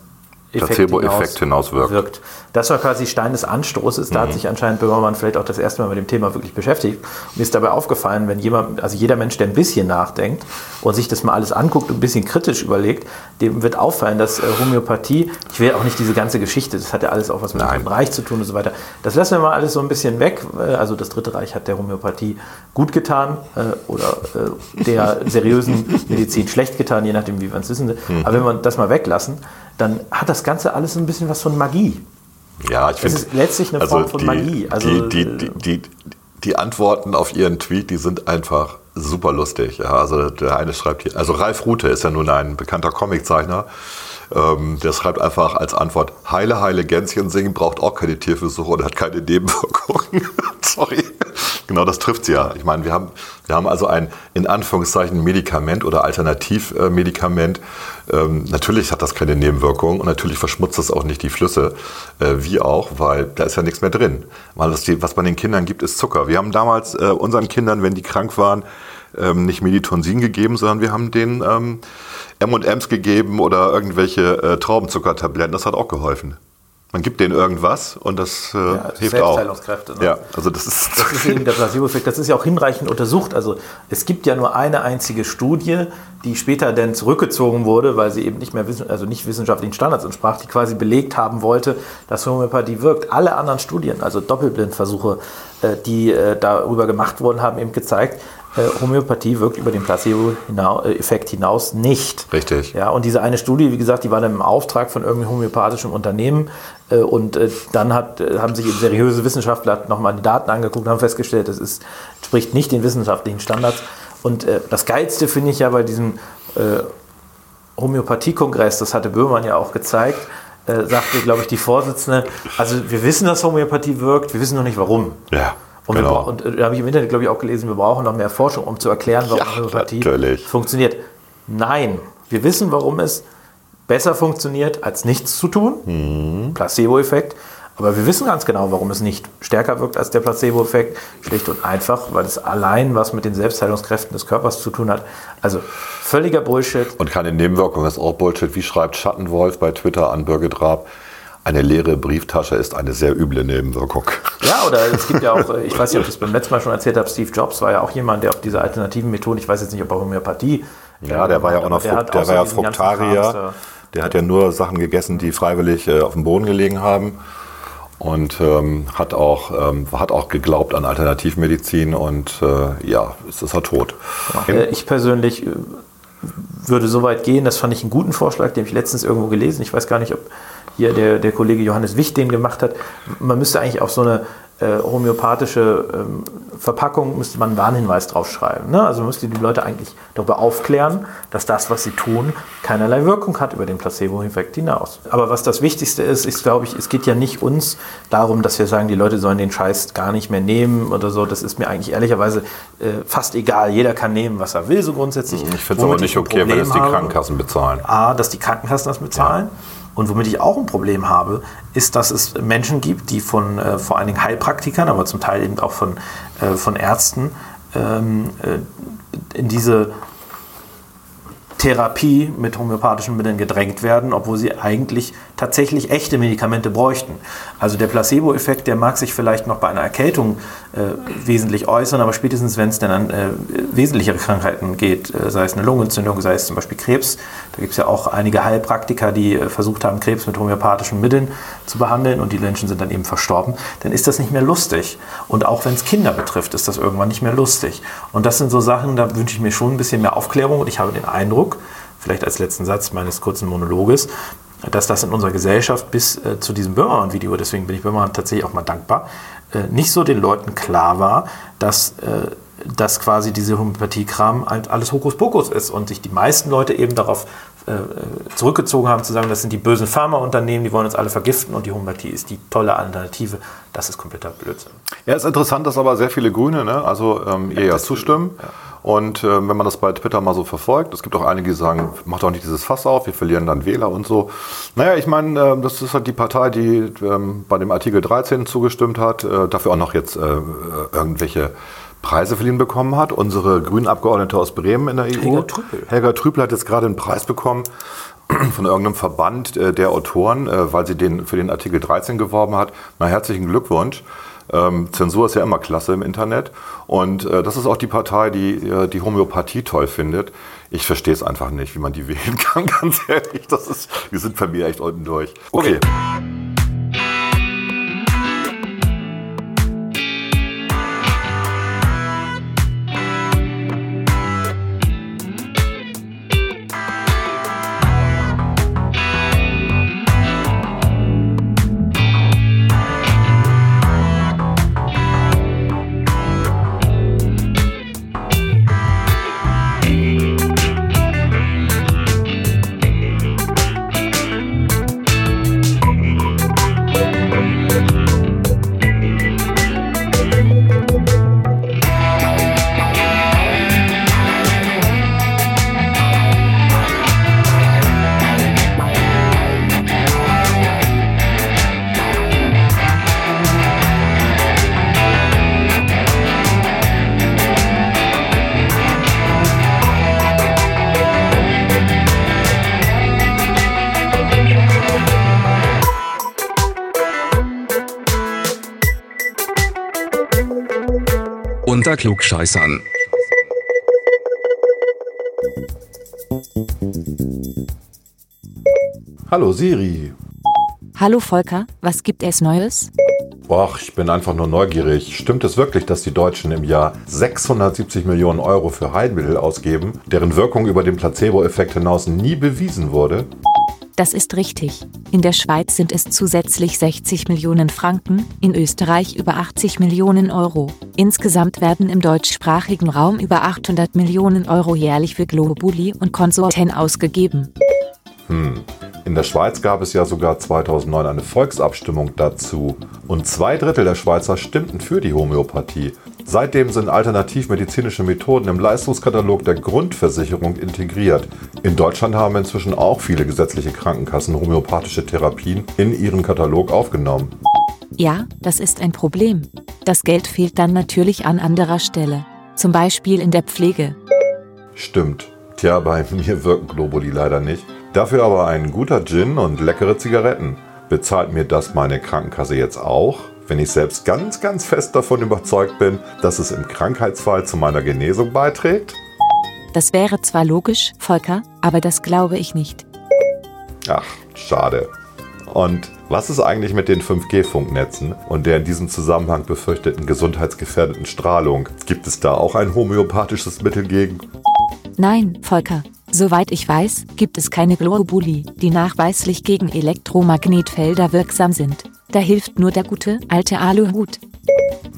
D: Placebo-Effekt hinaus wirkt.
C: Das war quasi Stein des Anstoßes. Da hat sich anscheinend Böhmermann vielleicht auch das erste Mal mit dem Thema wirklich beschäftigt. Und mir ist dabei aufgefallen, wenn jemand, also jeder Mensch, der ein bisschen nachdenkt und sich das mal alles anguckt und ein bisschen kritisch überlegt, dem wird auffallen, dass äh, Homöopathie, ich will auch nicht diese ganze Geschichte, das hat ja alles auch was mit dem Reich zu tun und so weiter. Das lassen wir mal alles so ein bisschen weg. Äh, Also das Dritte Reich hat der Homöopathie gut getan äh, oder der seriösen Medizin schlecht getan, je nachdem, wie wir es wissen. Aber wenn wir das mal weglassen, dann hat das Ganze alles ein bisschen was von Magie.
D: Ja, ich finde.
C: ist letztlich eine Form von Magie. Also,
D: die, die, die, die, die Antworten auf ihren Tweet, die sind einfach super lustig. Ja, also der eine schreibt hier, also Ralf Rute ist ja nun ein bekannter Comiczeichner. Ähm, der schreibt einfach als Antwort: Heile, heile Gänschen singen braucht auch keine Tierversuche und hat keine Nebenwirkungen. Sorry. Genau, das trifft ja. Ich meine, wir haben, wir haben also ein in Anführungszeichen Medikament oder Alternativmedikament. Ähm, natürlich hat das keine Nebenwirkungen und natürlich verschmutzt es auch nicht die Flüsse, äh, wie auch, weil da ist ja nichts mehr drin. Weil was, die, was man den Kindern gibt, ist Zucker. Wir haben damals äh, unseren Kindern, wenn die krank waren, ähm, nicht Meditonsin gegeben, sondern wir haben denen ähm, M&M's gegeben oder irgendwelche äh, Traubenzuckertabletten. Das hat auch geholfen. Man gibt denen irgendwas und das äh,
C: das
D: hilft auch.
C: Selbstheilungskräfte, ne?
D: Ja, also das ist,
C: Das ist eben der Placebo-Effekt. Das ist ja auch hinreichend untersucht. Also es gibt ja nur eine einzige Studie, die später dann zurückgezogen wurde, weil sie eben nicht mehr wissen, also nicht wissenschaftlichen Standards entsprach, die quasi belegt haben wollte, dass Homöopathie wirkt. Alle anderen Studien, also Doppelblindversuche, äh, die äh, darüber gemacht wurden, haben eben gezeigt, äh, Homöopathie wirkt über den Placebo-Effekt hinaus nicht.
D: Richtig.
C: Ja, und diese eine Studie, wie gesagt, die war dann im Auftrag von irgendeinem homöopathischen Unternehmen. äh, Und äh, dann hat, haben sich seriöse Wissenschaftler nochmal die Daten angeguckt und haben festgestellt, das ist, entspricht nicht den wissenschaftlichen Standards. Und das Geilste finde ich ja bei diesem Homöopathiekongress, das hatte Böhmann ja auch gezeigt, sagte, glaube ich, die Vorsitzende, also wir wissen, dass Homöopathie wirkt, wir wissen noch nicht warum.
D: ja,
C: Und,
D: genau.
C: und äh, da habe ich im Internet, glaube ich, auch gelesen, wir brauchen noch mehr Forschung, um zu erklären, warum
D: Ja,
C: Homöopathie
D: natürlich.
C: funktioniert. Nein, wir wissen, warum es besser funktioniert, als nichts zu tun.
D: Mhm.
C: Placebo-Effekt. Aber wir wissen ganz genau, warum es nicht stärker wirkt als der Placebo-Effekt. Schlicht und einfach, weil es allein was mit den Selbstheilungskräften des Körpers zu tun hat. Also völliger Bullshit.
D: Und keine Nebenwirkung ist auch Bullshit. Wie schreibt Schattenwolf bei Twitter an Birgit Raab? Eine leere Brieftasche ist eine sehr üble Nebenwirkung.
C: Ja, oder es gibt ja auch, äh, ich weiß nicht, ob ich das beim letzten Mal schon erzählt habe, Steve Jobs war ja auch jemand, der auf diese alternativen Methoden, ich weiß jetzt nicht, ob er Homöopathie.
D: Ja, der war ja auch noch
C: der
D: der war ja Fruktarier. Der hat ja nur Sachen gegessen, die freiwillig äh, auf dem Boden gelegen haben. Und ähm, hat, auch, ähm, hat auch geglaubt an Alternativmedizin und äh, ja, es ist er tot.
C: Äh, Ich persönlich äh, würde so weit gehen, das fand ich einen guten Vorschlag, den habe ich letztens irgendwo gelesen. Ich weiß gar nicht, ob hier der, der Kollege Johannes Wicht den gemacht hat. Man müsste eigentlich auf so eine äh, homöopathische ähm, Verpackung müsste man einen Warnhinweis draufschreiben. Ne? Also man müsste die Leute eigentlich darüber aufklären, dass das, was sie tun, keinerlei Wirkung hat über den Placebo-Effekt hinaus. Aber was das Wichtigste ist, ist, glaube ich, es geht ja nicht uns darum, dass wir sagen, die Leute sollen den Scheiß gar nicht mehr nehmen oder so. Das ist mir eigentlich ehrlicherweise äh, fast egal. Jeder kann nehmen, was er will, so grundsätzlich.
D: Ich finde es aber nicht okay, wenn es die Krankenkassen bezahlen.
C: A, dass die Krankenkassen das bezahlen. Und womit ich auch ein Problem habe, ist, dass es Menschen gibt, die von äh, vor allen Dingen Heilpraktikern, aber zum Teil eben auch von, äh, von Ärzten ähm, äh, in diese Therapie mit homöopathischen Mitteln gedrängt werden, obwohl sie eigentlich tatsächlich echte Medikamente bräuchten. Also der Placebo-Effekt, der mag sich vielleicht noch bei einer Erkältung äh, wesentlich äußern, aber spätestens, wenn es dann an äh, wesentlichere Krankheiten geht, äh, sei es eine Lungenentzündung, sei es zum Beispiel Krebs, da gibt es ja auch einige Heilpraktiker, die äh, versucht haben, Krebs mit homöopathischen Mitteln zu behandeln und die Menschen sind dann eben verstorben, dann ist das nicht mehr lustig. Und auch wenn es Kinder betrifft, ist das irgendwann nicht mehr lustig. Und das sind so Sachen, da wünsche ich mir schon ein bisschen mehr Aufklärung und ich habe den Eindruck, vielleicht als letzten Satz meines kurzen Monologes, dass das in unserer Gesellschaft bis äh, zu diesem Böhmermann-Video, deswegen bin ich Böhmermann tatsächlich auch mal dankbar, nicht so den Leuten klar war, dass, äh, dass quasi diese Homöopathiekram halt alles Hokuspokus ist und sich die meisten Leute eben darauf äh, zurückgezogen haben, zu sagen, das sind die bösen Pharmaunternehmen, die wollen uns alle vergiften und die Homöopathie ist die tolle Alternative. Das ist kompletter Blödsinn.
D: Ja, ist interessant, dass aber sehr viele Grüne, ne, also ähm, ihr ja zustimmen. Ja. Und äh, wenn man das bei Twitter mal so verfolgt, es gibt auch einige, die sagen, mach doch nicht dieses Fass auf, wir verlieren dann Wähler und so. Naja, ich meine, äh, das ist halt die Partei, die ähm, bei dem Artikel 13 zugestimmt hat, äh, dafür auch noch jetzt äh, irgendwelche Preise verliehen bekommen hat. Unsere grünen Abgeordnete aus Bremen in der EU, Helga Trüppel, Helga Trüppel hat jetzt gerade einen Preis bekommen von irgendeinem Verband äh, der Autoren, äh, weil sie den für den Artikel 13 geworben hat. Na, herzlichen Glückwunsch. Ähm, Zensur ist ja immer klasse im Internet. Und äh, das ist auch die Partei, die äh, die Homöopathie toll findet. Ich verstehe es einfach nicht, wie man die wählen kann, ganz ehrlich. Das ist, wir sind bei mir echt unten durch. Okay. okay.
B: Klugscheißern.
D: Hallo Siri.
A: Hallo Volker, was gibt es Neues?
D: Och, ich bin einfach nur neugierig. Stimmt es wirklich, dass die Deutschen im Jahr 670 Millionen Euro für Heilmittel ausgeben, deren Wirkung über den Placebo-Effekt hinaus nie bewiesen wurde?
A: Das ist richtig. In der Schweiz sind es zusätzlich 60 Millionen Franken, in Österreich über 80 Millionen Euro. Insgesamt werden im deutschsprachigen Raum über 800 Millionen Euro jährlich für Globuli und Konsorten ausgegeben.
D: Hm. In der Schweiz gab es ja sogar 2009 eine Volksabstimmung dazu. Und zwei Drittel der Schweizer stimmten für die Homöopathie. Seitdem sind alternativmedizinische Methoden im Leistungskatalog der Grundversicherung integriert. In Deutschland haben inzwischen auch viele gesetzliche Krankenkassen homöopathische Therapien in ihren Katalog aufgenommen.
A: Ja, das ist ein Problem. Das Geld fehlt dann natürlich an anderer Stelle. Zum Beispiel in der Pflege.
D: Stimmt. Tja, bei mir wirken Globuli leider nicht. Dafür aber ein guter Gin und leckere Zigaretten. Bezahlt mir das meine Krankenkasse jetzt auch? Wenn ich selbst ganz, ganz fest davon überzeugt bin, dass es im Krankheitsfall zu meiner Genesung beiträgt?
A: Das wäre zwar logisch, Volker, aber das glaube ich nicht.
D: Ach, schade. Und was ist eigentlich mit den 5G-Funknetzen und der in diesem Zusammenhang befürchteten gesundheitsgefährdeten Strahlung? Gibt es da auch ein homöopathisches Mittel gegen?
A: Nein, Volker. Soweit ich weiß, gibt es keine Globuli, die nachweislich gegen Elektromagnetfelder wirksam sind. Da hilft nur der gute, alte Aluhut.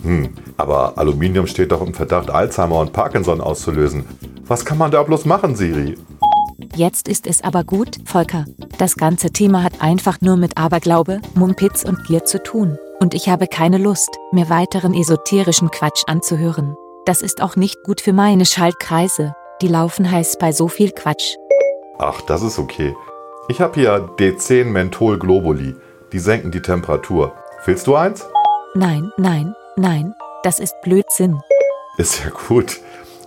D: Hm, aber Aluminium steht doch im Verdacht, Alzheimer und Parkinson auszulösen. Was kann man da bloß machen, Siri?
A: Jetzt ist es aber gut, Volker. Das ganze Thema hat einfach nur mit Aberglaube, Mumpitz und Gier zu tun. Und ich habe keine Lust, mir weiteren esoterischen Quatsch anzuhören. Das ist auch nicht gut für meine Schaltkreise. Die laufen heiß bei so viel Quatsch.
D: Ach, das ist okay. Ich habe hier D10 Menthol Globuli. Die senken die Temperatur. Willst du eins?
A: Nein, nein, nein. Das ist Blödsinn.
D: Ist ja gut.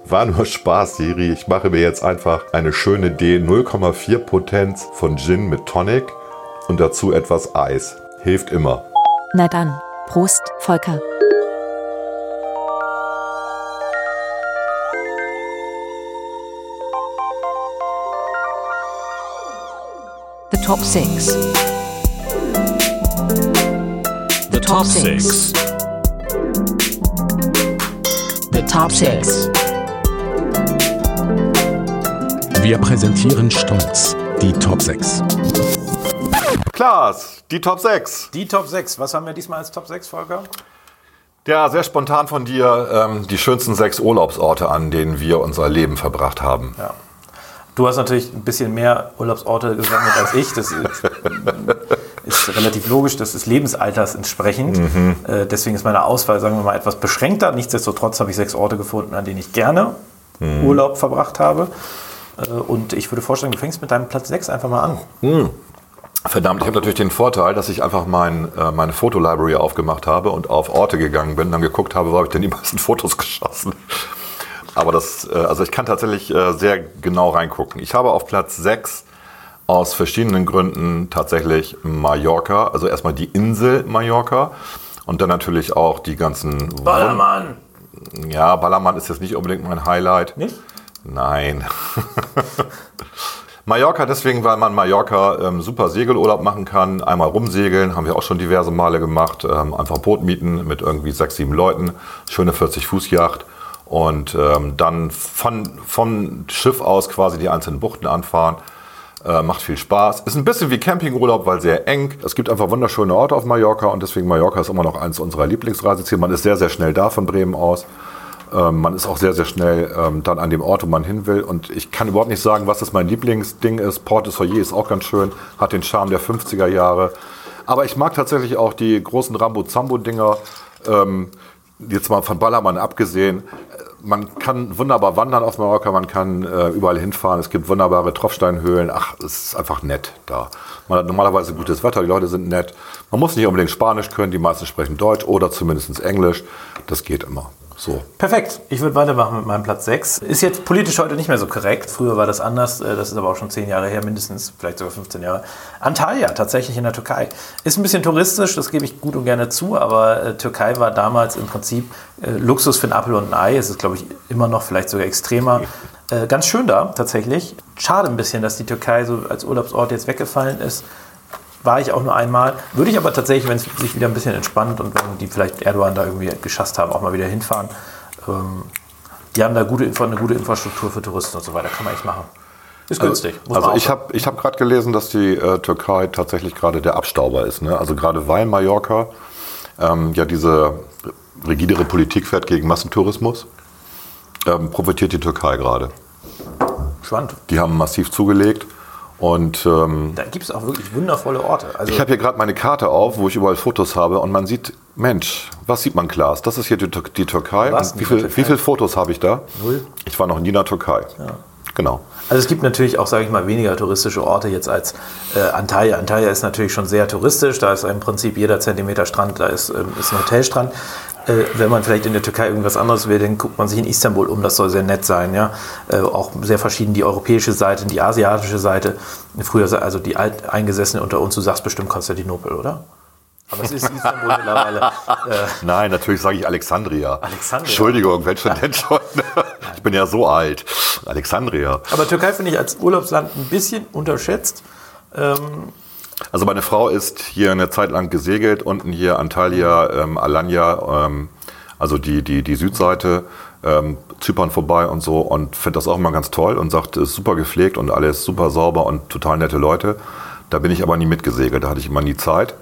D: War nur Spaß, Siri. Ich mache mir jetzt einfach eine schöne D 0,4 Potenz von Gin mit Tonic und dazu etwas Eis. Hilft immer.
A: Na dann, Prost, Volker.
E: The Top 6
F: top 6.
E: The top 6.
F: Wir präsentieren stolz die Top 6.
D: Klaas, die Top 6.
C: Die Top 6. Was haben wir diesmal als Top 6, Volker?
D: Ja, sehr spontan von dir ähm, die schönsten sechs Urlaubsorte, an denen wir unser Leben verbracht haben.
C: Ja. Du hast natürlich ein bisschen mehr Urlaubsorte gesammelt als ich. Das ist, ist relativ logisch, das ist Lebensalters entsprechend. Äh, deswegen ist meine Auswahl, sagen wir mal, etwas beschränkter. Nichtsdestotrotz habe ich sechs Orte gefunden, an denen ich gerne Urlaub verbracht habe. Äh, und ich würde vorschlagen, du fängst mit deinem Platz 6 einfach mal an.
D: Verdammt, ich habe natürlich den Vorteil, dass ich einfach mein, äh, meine Fotolibrary aufgemacht habe und auf Orte gegangen bin, dann geguckt habe, wo habe ich denn die meisten Fotos geschossen. Aber das, äh, also ich kann tatsächlich äh, sehr genau reingucken. Ich habe auf Platz 6 aus verschiedenen Gründen tatsächlich Mallorca, also erstmal die Insel Mallorca und dann natürlich auch die ganzen...
C: Ballermann!
D: Ja, Ballermann ist jetzt nicht unbedingt mein Highlight.
C: Nicht?
D: Nein. Mallorca deswegen, weil man Mallorca ähm, super Segelurlaub machen kann. Einmal rumsegeln, haben wir auch schon diverse Male gemacht. Ähm, einfach ein Boot mieten mit irgendwie sechs, sieben Leuten. Schöne 40-Fuß-Yacht. Und ähm, dann von, vom Schiff aus quasi die einzelnen Buchten anfahren. Äh, macht viel Spaß. Ist ein bisschen wie Campingurlaub, weil sehr eng. Es gibt einfach wunderschöne Orte auf Mallorca und deswegen Mallorca ist immer noch eins unserer Lieblingsreiseziele. Man ist sehr, sehr schnell da von Bremen aus. Ähm, man ist auch sehr, sehr schnell ähm, dann an dem Ort, wo man hin will. Und ich kann überhaupt nicht sagen, was das mein Lieblingsding ist. Port de Soyer ist auch ganz schön, hat den Charme der 50er Jahre. Aber ich mag tatsächlich auch die großen Rambo-Zambo-Dinger. Ähm, jetzt mal von Ballermann abgesehen. Man kann wunderbar wandern auf Mallorca, man kann äh, überall hinfahren. Es gibt wunderbare Tropfsteinhöhlen. Ach, es ist einfach nett da. Man hat normalerweise gutes Wetter, die Leute sind nett. Man muss nicht unbedingt Spanisch können, die meisten sprechen Deutsch oder zumindest Englisch. Das geht immer. So.
C: Perfekt. Ich würde weitermachen mit meinem Platz 6. Ist jetzt politisch heute nicht mehr so korrekt. Früher war das anders. Äh, Das ist aber auch schon zehn Jahre her, mindestens, vielleicht sogar 15 Jahre. Antalya, tatsächlich in der Türkei. Ist ein bisschen touristisch, das gebe ich gut und gerne zu, aber äh, Türkei war damals im Prinzip äh, Luxus für ein Apfel und ein Ei. Es ist, glaube ich, immer noch vielleicht sogar extremer. Ganz schön da, tatsächlich. Schade ein bisschen, dass die Türkei so als Urlaubsort jetzt weggefallen ist. War ich auch nur einmal. Würde ich aber tatsächlich, wenn es sich wieder ein bisschen entspannt und wenn die vielleicht Erdogan da irgendwie geschasst haben, auch mal wieder hinfahren. Ähm, die haben da gute, eine gute Infrastruktur für Touristen und so weiter. Kann man echt machen. Ist günstig. muss
D: Also
C: man
D: ich habe ich hab gerade gelesen, dass die äh, Türkei tatsächlich gerade der Abstauber ist. Ne? Also gerade weil Mallorca ähm, ja diese rigidere Politik fährt gegen Massentourismus, ähm, profitiert die Türkei gerade.
C: Spannend.
D: Die haben massiv zugelegt und ähm,
C: Da gibt es auch wirklich wundervolle Orte. Also,
D: ich habe hier gerade meine Karte auf, wo ich überall Fotos habe und man sieht, Mensch, was sieht man, Klaas? Das ist hier die, die Türkei. wie,
C: der
D: viel, viele Fotos habe ich da?
C: Null.
D: Ich war noch nie in der Türkei. Genau.
C: Also es gibt natürlich auch, sage ich mal, weniger touristische Orte jetzt als äh, Antalya. Antalya ist natürlich schon sehr touristisch. Da ist im Prinzip jeder Zentimeter Strand, da ist, ähm, ist ein Hotelstrand. Äh, wenn man vielleicht in der Türkei irgendwas anderes will, dann guckt man sich in Istanbul um. Das soll sehr nett sein. Ja? Äh, auch sehr verschieden die europäische Seite, die asiatische Seite. Früher, also die Alteingesessene unter uns, du sagst bestimmt Konstantinopel, oder? Aber es ist Istanbul mittlerweile. Äh,
D: Nein, natürlich sage ich Alexandria.
C: Alexandria.
D: Entschuldigung, wenn schon denn schon. Ich bin ja so alt. Alexandria.
C: aber Türkei finde ich als Urlaubsland ein bisschen unterschätzt. Ähm,
D: Also meine Frau ist hier eine Zeit lang gesegelt, unten hier Antalya, ähm, Alanya, ähm, also die, die, die Südseite, ähm, Zypern vorbei und so und findet das auch immer ganz toll und sagt, es ist super gepflegt und alles super sauber und total nette Leute. Da bin ich aber nie mitgesegelt, da hatte ich immer nie Zeit.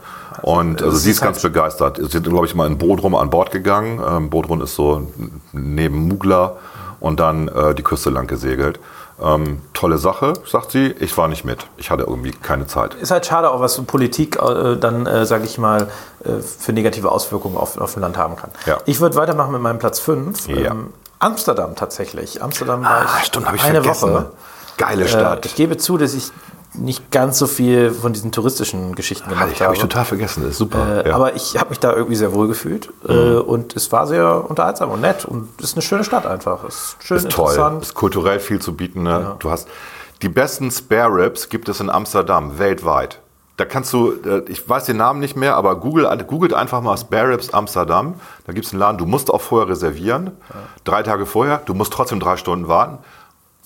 D: Und also sie
C: ist
D: ganz begeistert. Sie sind, glaube ich, mal in Bodrum an Bord gegangen. Ähm, Bodrum ist so neben Mugla und dann äh, die Küste lang gesegelt. Ähm, tolle Sache, sagt sie. Ich war nicht mit. Ich hatte irgendwie keine Zeit.
C: ist halt schade, auch was Politik äh, dann, äh, sage ich mal, äh, für negative Auswirkungen auf, auf ein Land haben kann.
D: Ja.
C: Ich würde weitermachen mit meinem Platz 5.
D: Ja.
C: Amsterdam tatsächlich. Amsterdam war
D: Ah,
C: ich
D: stimmt, habe ich
C: eine
D: vergessen.
C: Woche.
D: Ne? Geile
C: Äh,
D: Stadt.
C: ich gebe zu, dass ich nicht ganz so viel von diesen touristischen Geschichten gemacht
D: ich
C: habe.
D: habe ich total vergessen. Das ist super.
C: Äh,
D: ja.
C: Aber ich habe mich da irgendwie sehr wohl gefühlt äh, und es war sehr unterhaltsam und nett und es ist eine schöne Stadt einfach. Es ist schön
D: ist toll.
C: interessant.
D: Ist kulturell viel zu bieten. Ne? Du hast die besten Spare Ribs gibt es in Amsterdam weltweit. Da kannst du, äh, ich weiß den Namen nicht mehr, aber Google, googelt einfach mal Spare Ribs Amsterdam. Da gibt es einen Laden. Du musst auch vorher reservieren. Drei Tage vorher. Du musst trotzdem drei Stunden warten.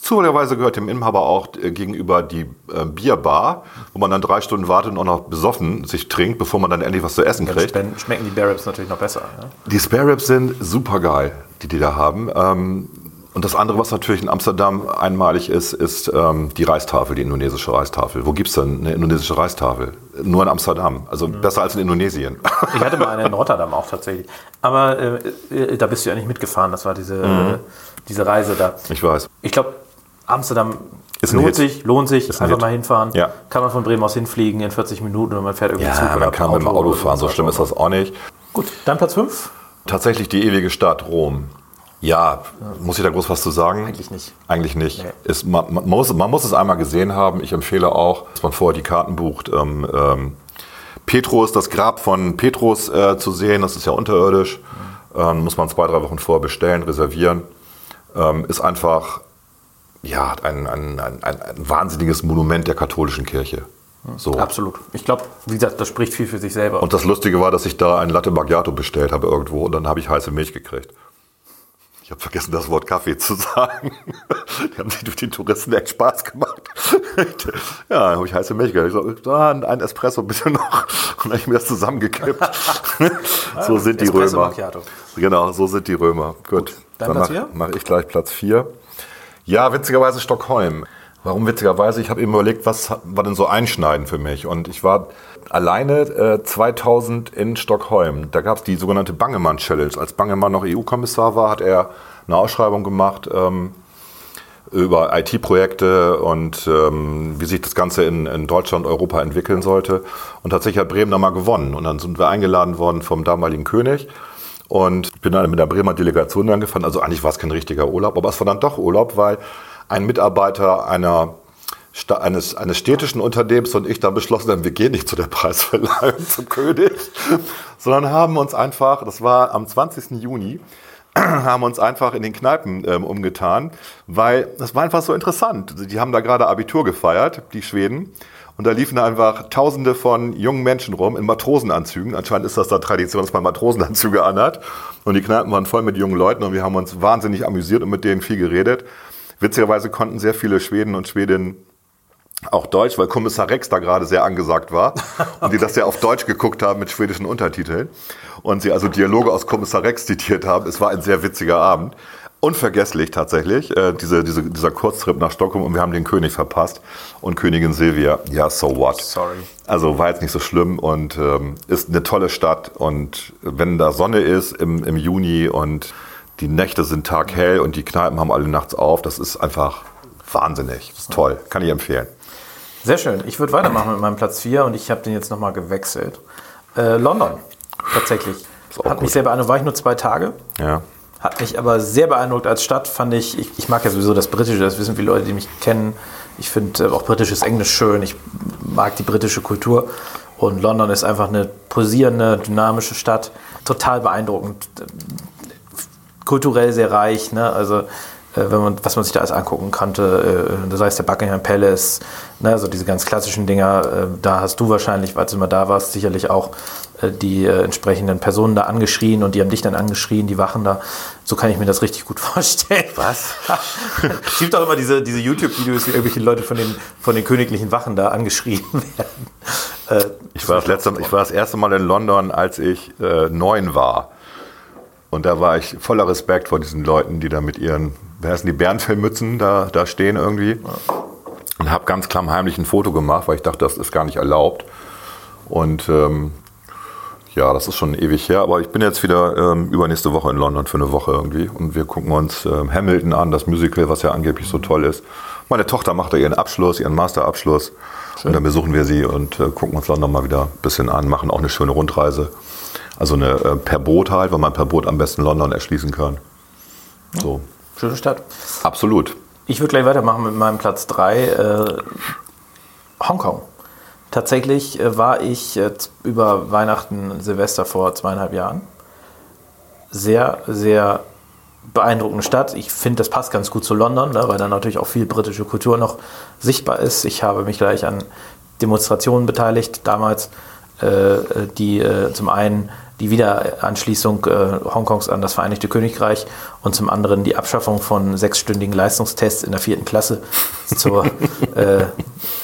D: Zufälligerweise gehört dem Inhaber auch äh, gegenüber die äh, Bierbar, wo man dann drei Stunden wartet und auch noch besoffen sich trinkt, bevor man dann endlich was zu essen
C: Dann
D: kriegt.
C: schmecken- schmecken die Bear Ribs natürlich noch besser. Ne?
D: Die Spare Ribs sind super geil, die die da haben. Ähm, und das andere, was natürlich in Amsterdam einmalig ist, ist ähm, die Reistafel, die indonesische Reistafel. Wo gibt's denn eine indonesische Reistafel? Nur in Amsterdam. Also besser als in Indonesien.
C: Ich hatte mal eine in Rotterdam auch tatsächlich. Aber äh, äh, da bist du ja nicht mitgefahren. Das war diese, äh, diese Reise da.
D: Ich weiß.
C: Ich glaube, Amsterdam
D: Ist ein
C: lohnt sich, lohnt sich,
D: Ist ein
C: einfach
D: Hit.
C: mal hinfahren.
D: Ja.
C: Kann man von Bremen aus hinfliegen in 40 Minuten und man fährt irgendwie Zug
D: Ja, man kann mit dem Auto fahren, so schlimm ist das auch nicht.
C: Gut, dann Platz 5?
D: Tatsächlich die ewige Stadt Rom. Ja, muss ich da groß was zu sagen?
C: Eigentlich nicht.
D: Eigentlich nicht.
C: Nee.
D: Ist, man, man, muss, man muss es einmal gesehen haben. Ich empfehle auch, dass man vorher die Karten bucht. Ähm, ähm, Petrus, das Grab von Petrus äh, zu sehen, das ist ja unterirdisch. Ähm, muss man zwei, drei Wochen vorher bestellen, reservieren. Ähm, ist einfach ja, ein, ein, ein, ein, wahnsinniges Monument der katholischen Kirche. So.
C: Absolut. Ich glaube, wie gesagt, das spricht viel für sich selber.
D: Und das Lustige war, dass ich da ein Latte Macchiato bestellt habe irgendwo und dann habe ich heiße Milch gekriegt. Ich habe vergessen, das Wort Kaffee zu sagen. Die haben sich durch den Touristen echt Spaß gemacht. Ja, dann habe ich heiße Milch gekriegt. Ich so, ah, ein Espresso bitte noch. Und dann habe ich mir das zusammengekippt. so sind die
C: Espresso
D: Römer.
C: Macchiato.
D: Genau, so sind die Römer. Gut,
C: Dein
D: dann
C: Platz
D: mache
C: vier?
D: mach ich gleich Platz 4. Ja, witzigerweise Stockholm. Warum witzigerweise? Ich habe eben überlegt, was war denn so einschneidend für mich? Und ich war alleine äh, 2000 in Stockholm. Da gab es die sogenannte Bangemann Challenge. Als Bangemann noch EU-Kommissar war, hat er eine Ausschreibung gemacht ähm, über IT-Projekte und ähm, wie sich das Ganze in, in Deutschland, Europa entwickeln sollte. Und tatsächlich hat Bremen da mal gewonnen. Und dann sind wir eingeladen worden vom damaligen König. Und bin dann mit der Bremer Delegation angefahren. Also eigentlich war es kein richtiger Urlaub, aber es war dann doch Urlaub, weil ein Mitarbeiter einer eines, eines städtischen Unternehmens und ich dann beschlossen haben, wir gehen nicht zu der Preisverleihung zum König, sondern haben uns einfach, das war am 20. Juni, haben uns einfach in den Kneipen ähm, umgetan, weil das war einfach so interessant. Die haben da gerade Abitur gefeiert, die Schweden. Und da liefen einfach Tausende von jungen Menschen rum in Matrosenanzügen. Anscheinend ist das da Tradition, dass man Matrosenanzüge anhat. Und die Kneipen waren voll mit jungen Leuten und wir haben uns wahnsinnig amüsiert und mit denen viel geredet. Witzigerweise konnten sehr viele Schweden und Schwedinnen auch Deutsch, weil Kommissar Rex da gerade sehr angesagt war und die das ja auf Deutsch geguckt haben mit schwedischen Untertiteln und sie also Dialoge aus Kommissar Rex zitiert haben. Es war ein sehr witziger Abend. Unvergesslich tatsächlich, äh, diese, diese, dieser Kurztrip nach Stockholm und wir haben den König verpasst und Königin Silvia, ja, so what.
C: Sorry.
D: Also war jetzt nicht so schlimm und ähm, ist eine tolle Stadt und wenn da Sonne ist im, im Juni und die Nächte sind taghell und die Kneipen haben alle nachts auf, das ist einfach wahnsinnig. Das ist toll, kann ich empfehlen.
C: Sehr schön. Ich würde weitermachen mit meinem Platz 4 und ich habe den jetzt nochmal gewechselt. Äh, London, tatsächlich. Hat mich
D: gut.
C: sehr beeindruckt. War ich nur zwei Tage.
D: Ja.
C: Hat mich aber sehr beeindruckt als Stadt, fand ich. Ich, ich mag ja sowieso das Britische, das wissen viele Leute, die mich kennen. Ich finde äh, auch britisches Englisch schön. Ich mag die britische Kultur. Und London ist einfach eine posierende, dynamische Stadt. Total beeindruckend. Kulturell sehr reich. Ne? Also, äh, wenn man, was man sich da alles angucken konnte, äh, das heißt der Buckingham Palace, ne? also diese ganz klassischen Dinger. Äh, da hast du wahrscheinlich, als du mal da warst, sicherlich auch die äh, entsprechenden Personen da angeschrien und die haben dich dann angeschrien, die Wachen da. So kann ich mir das richtig gut vorstellen.
D: Was?
C: es gibt auch immer diese, diese YouTube-Videos, wie irgendwelche Leute von den, von den königlichen Wachen da angeschrien werden. Äh,
D: Ich war, das letzte, ich war das erste Mal in London, als ich äh, neun war. Und da war ich voller Respekt vor diesen Leuten, die da mit ihren, wer heißen die, Bärenfellmützen da, da stehen irgendwie. Und habe ganz klammheimlich ein Foto gemacht, weil ich dachte, das ist gar nicht erlaubt. Und ähm, ja, das ist schon ewig her, aber ich bin jetzt wieder ähm, übernächste Woche in London für eine Woche irgendwie. Und wir gucken uns ähm, Hamilton an, das Musical, was ja angeblich so toll ist. Meine Tochter macht da ihren Abschluss, ihren Masterabschluss. Und dann besuchen wir sie und äh, gucken uns London mal wieder ein bisschen an, machen auch eine schöne Rundreise. Also eine äh, per Boot halt, weil man per Boot am besten London erschließen kann. So,
C: schöne Stadt.
D: absolut.
C: Ich würde gleich weitermachen mit meinem Platz 3. Äh, Hongkong. Tatsächlich äh, war ich jetzt über Weihnachten, Silvester vor zweieinhalb Jahren. Sehr, sehr beeindruckende Stadt. Ich finde, das passt ganz gut zu London, ne, weil da natürlich auch viel britische Kultur noch sichtbar ist. Ich habe mich gleich an Demonstrationen beteiligt damals, äh, die äh, zum einen die Wiederanschließung äh, Hongkongs an das Vereinigte Königreich und zum anderen die Abschaffung von sechsstündigen Leistungstests in der vierten Klasse zur, äh,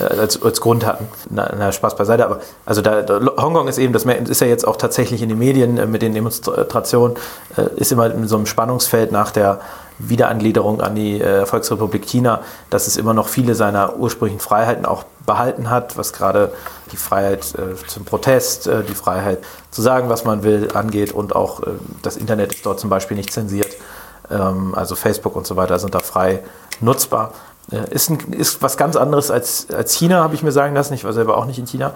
C: als, als Grund hatten. Na, na, Spaß beiseite, aber also da, da, Hongkong ist eben, das ist ja jetzt auch tatsächlich in den Medien äh, mit den Demonstrationen, äh, ist immer in so einem Spannungsfeld nach der Wiederangliederung an die äh, Volksrepublik China, dass es immer noch viele seiner ursprünglichen Freiheiten auch behalten hat, was gerade die Freiheit äh, zum Protest, äh, die Freiheit zu sagen, was man will, angeht und auch äh, das Internet ist dort zum Beispiel nicht zensiert. Ähm, also Facebook und so weiter sind da frei nutzbar. Äh, ist, ein, ist was ganz anderes als, als China, habe ich mir sagen lassen. Ich war selber auch nicht in China.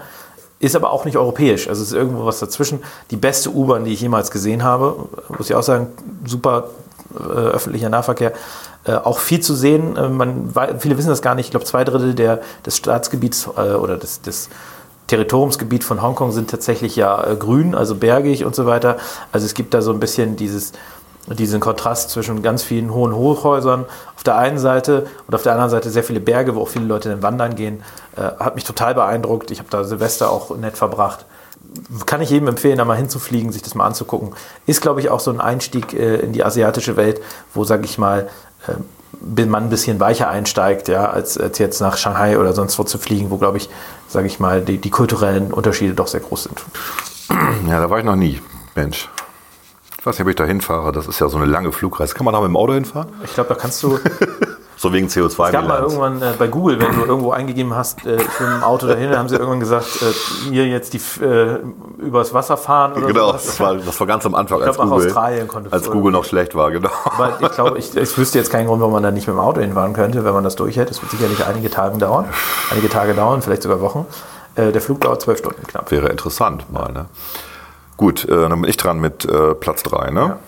C: Ist aber auch nicht europäisch. Also es ist irgendwo was dazwischen. Die beste U-Bahn, die ich jemals gesehen habe, muss ich auch sagen, super öffentlicher Nahverkehr. Äh, auch viel zu sehen. Äh, man, viele wissen das gar nicht. Ich glaube, zwei Drittel der, des Staatsgebiets äh, oder des, des Territoriumsgebiet von Hongkong sind tatsächlich ja äh, grün, also bergig und so weiter. Also es gibt da so ein bisschen dieses, diesen Kontrast zwischen ganz vielen hohen Hochhäusern auf der einen Seite und auf der anderen Seite sehr viele Berge, wo auch viele Leute dann wandern gehen. Äh, hat mich total beeindruckt. Ich habe da Silvester auch nett verbracht kann ich jedem empfehlen, da mal hinzufliegen, sich das mal anzugucken. Ist, glaube ich, auch so ein Einstieg äh, in die asiatische Welt, wo, sage ich mal, äh, man ein bisschen weicher einsteigt, ja, als, als jetzt nach Shanghai oder sonst wo zu fliegen, wo, glaube ich, sage ich mal, die, die kulturellen Unterschiede doch sehr groß sind.
D: Ja, da war ich noch nie, Mensch. Ich weiß nicht, ob ich da hinfahre. Das ist ja so eine lange Flugreise. Kann man da mit dem Auto hinfahren?
C: Ich glaube, da kannst du
D: So wegen CO2.
C: Es gab mal irgendwann äh, bei Google, wenn du irgendwo eingegeben hast, äh, ich im Auto dahin, haben sie irgendwann gesagt, äh, hier jetzt die äh, übers Wasser fahren oder
D: Genau,
C: sowas.
D: das war, das war ganz am Anfang,
C: Ich
D: als
C: glaube, nach
D: Google,
C: Australien konnte
D: als Google noch schlecht war, genau.
C: Aber ich glaube, ich, ich wüsste jetzt keinen Grund, warum man da nicht mit dem Auto hinfahren könnte, wenn man das durchhält. Das wird sicherlich einige Tage dauern. Einige Tage dauern, vielleicht sogar Wochen. Äh, der Flug dauert zwölf Stunden knapp.
D: Wäre interessant mal, ne? Gut, äh, dann bin ich dran mit äh, Platz 3, ne? Ja.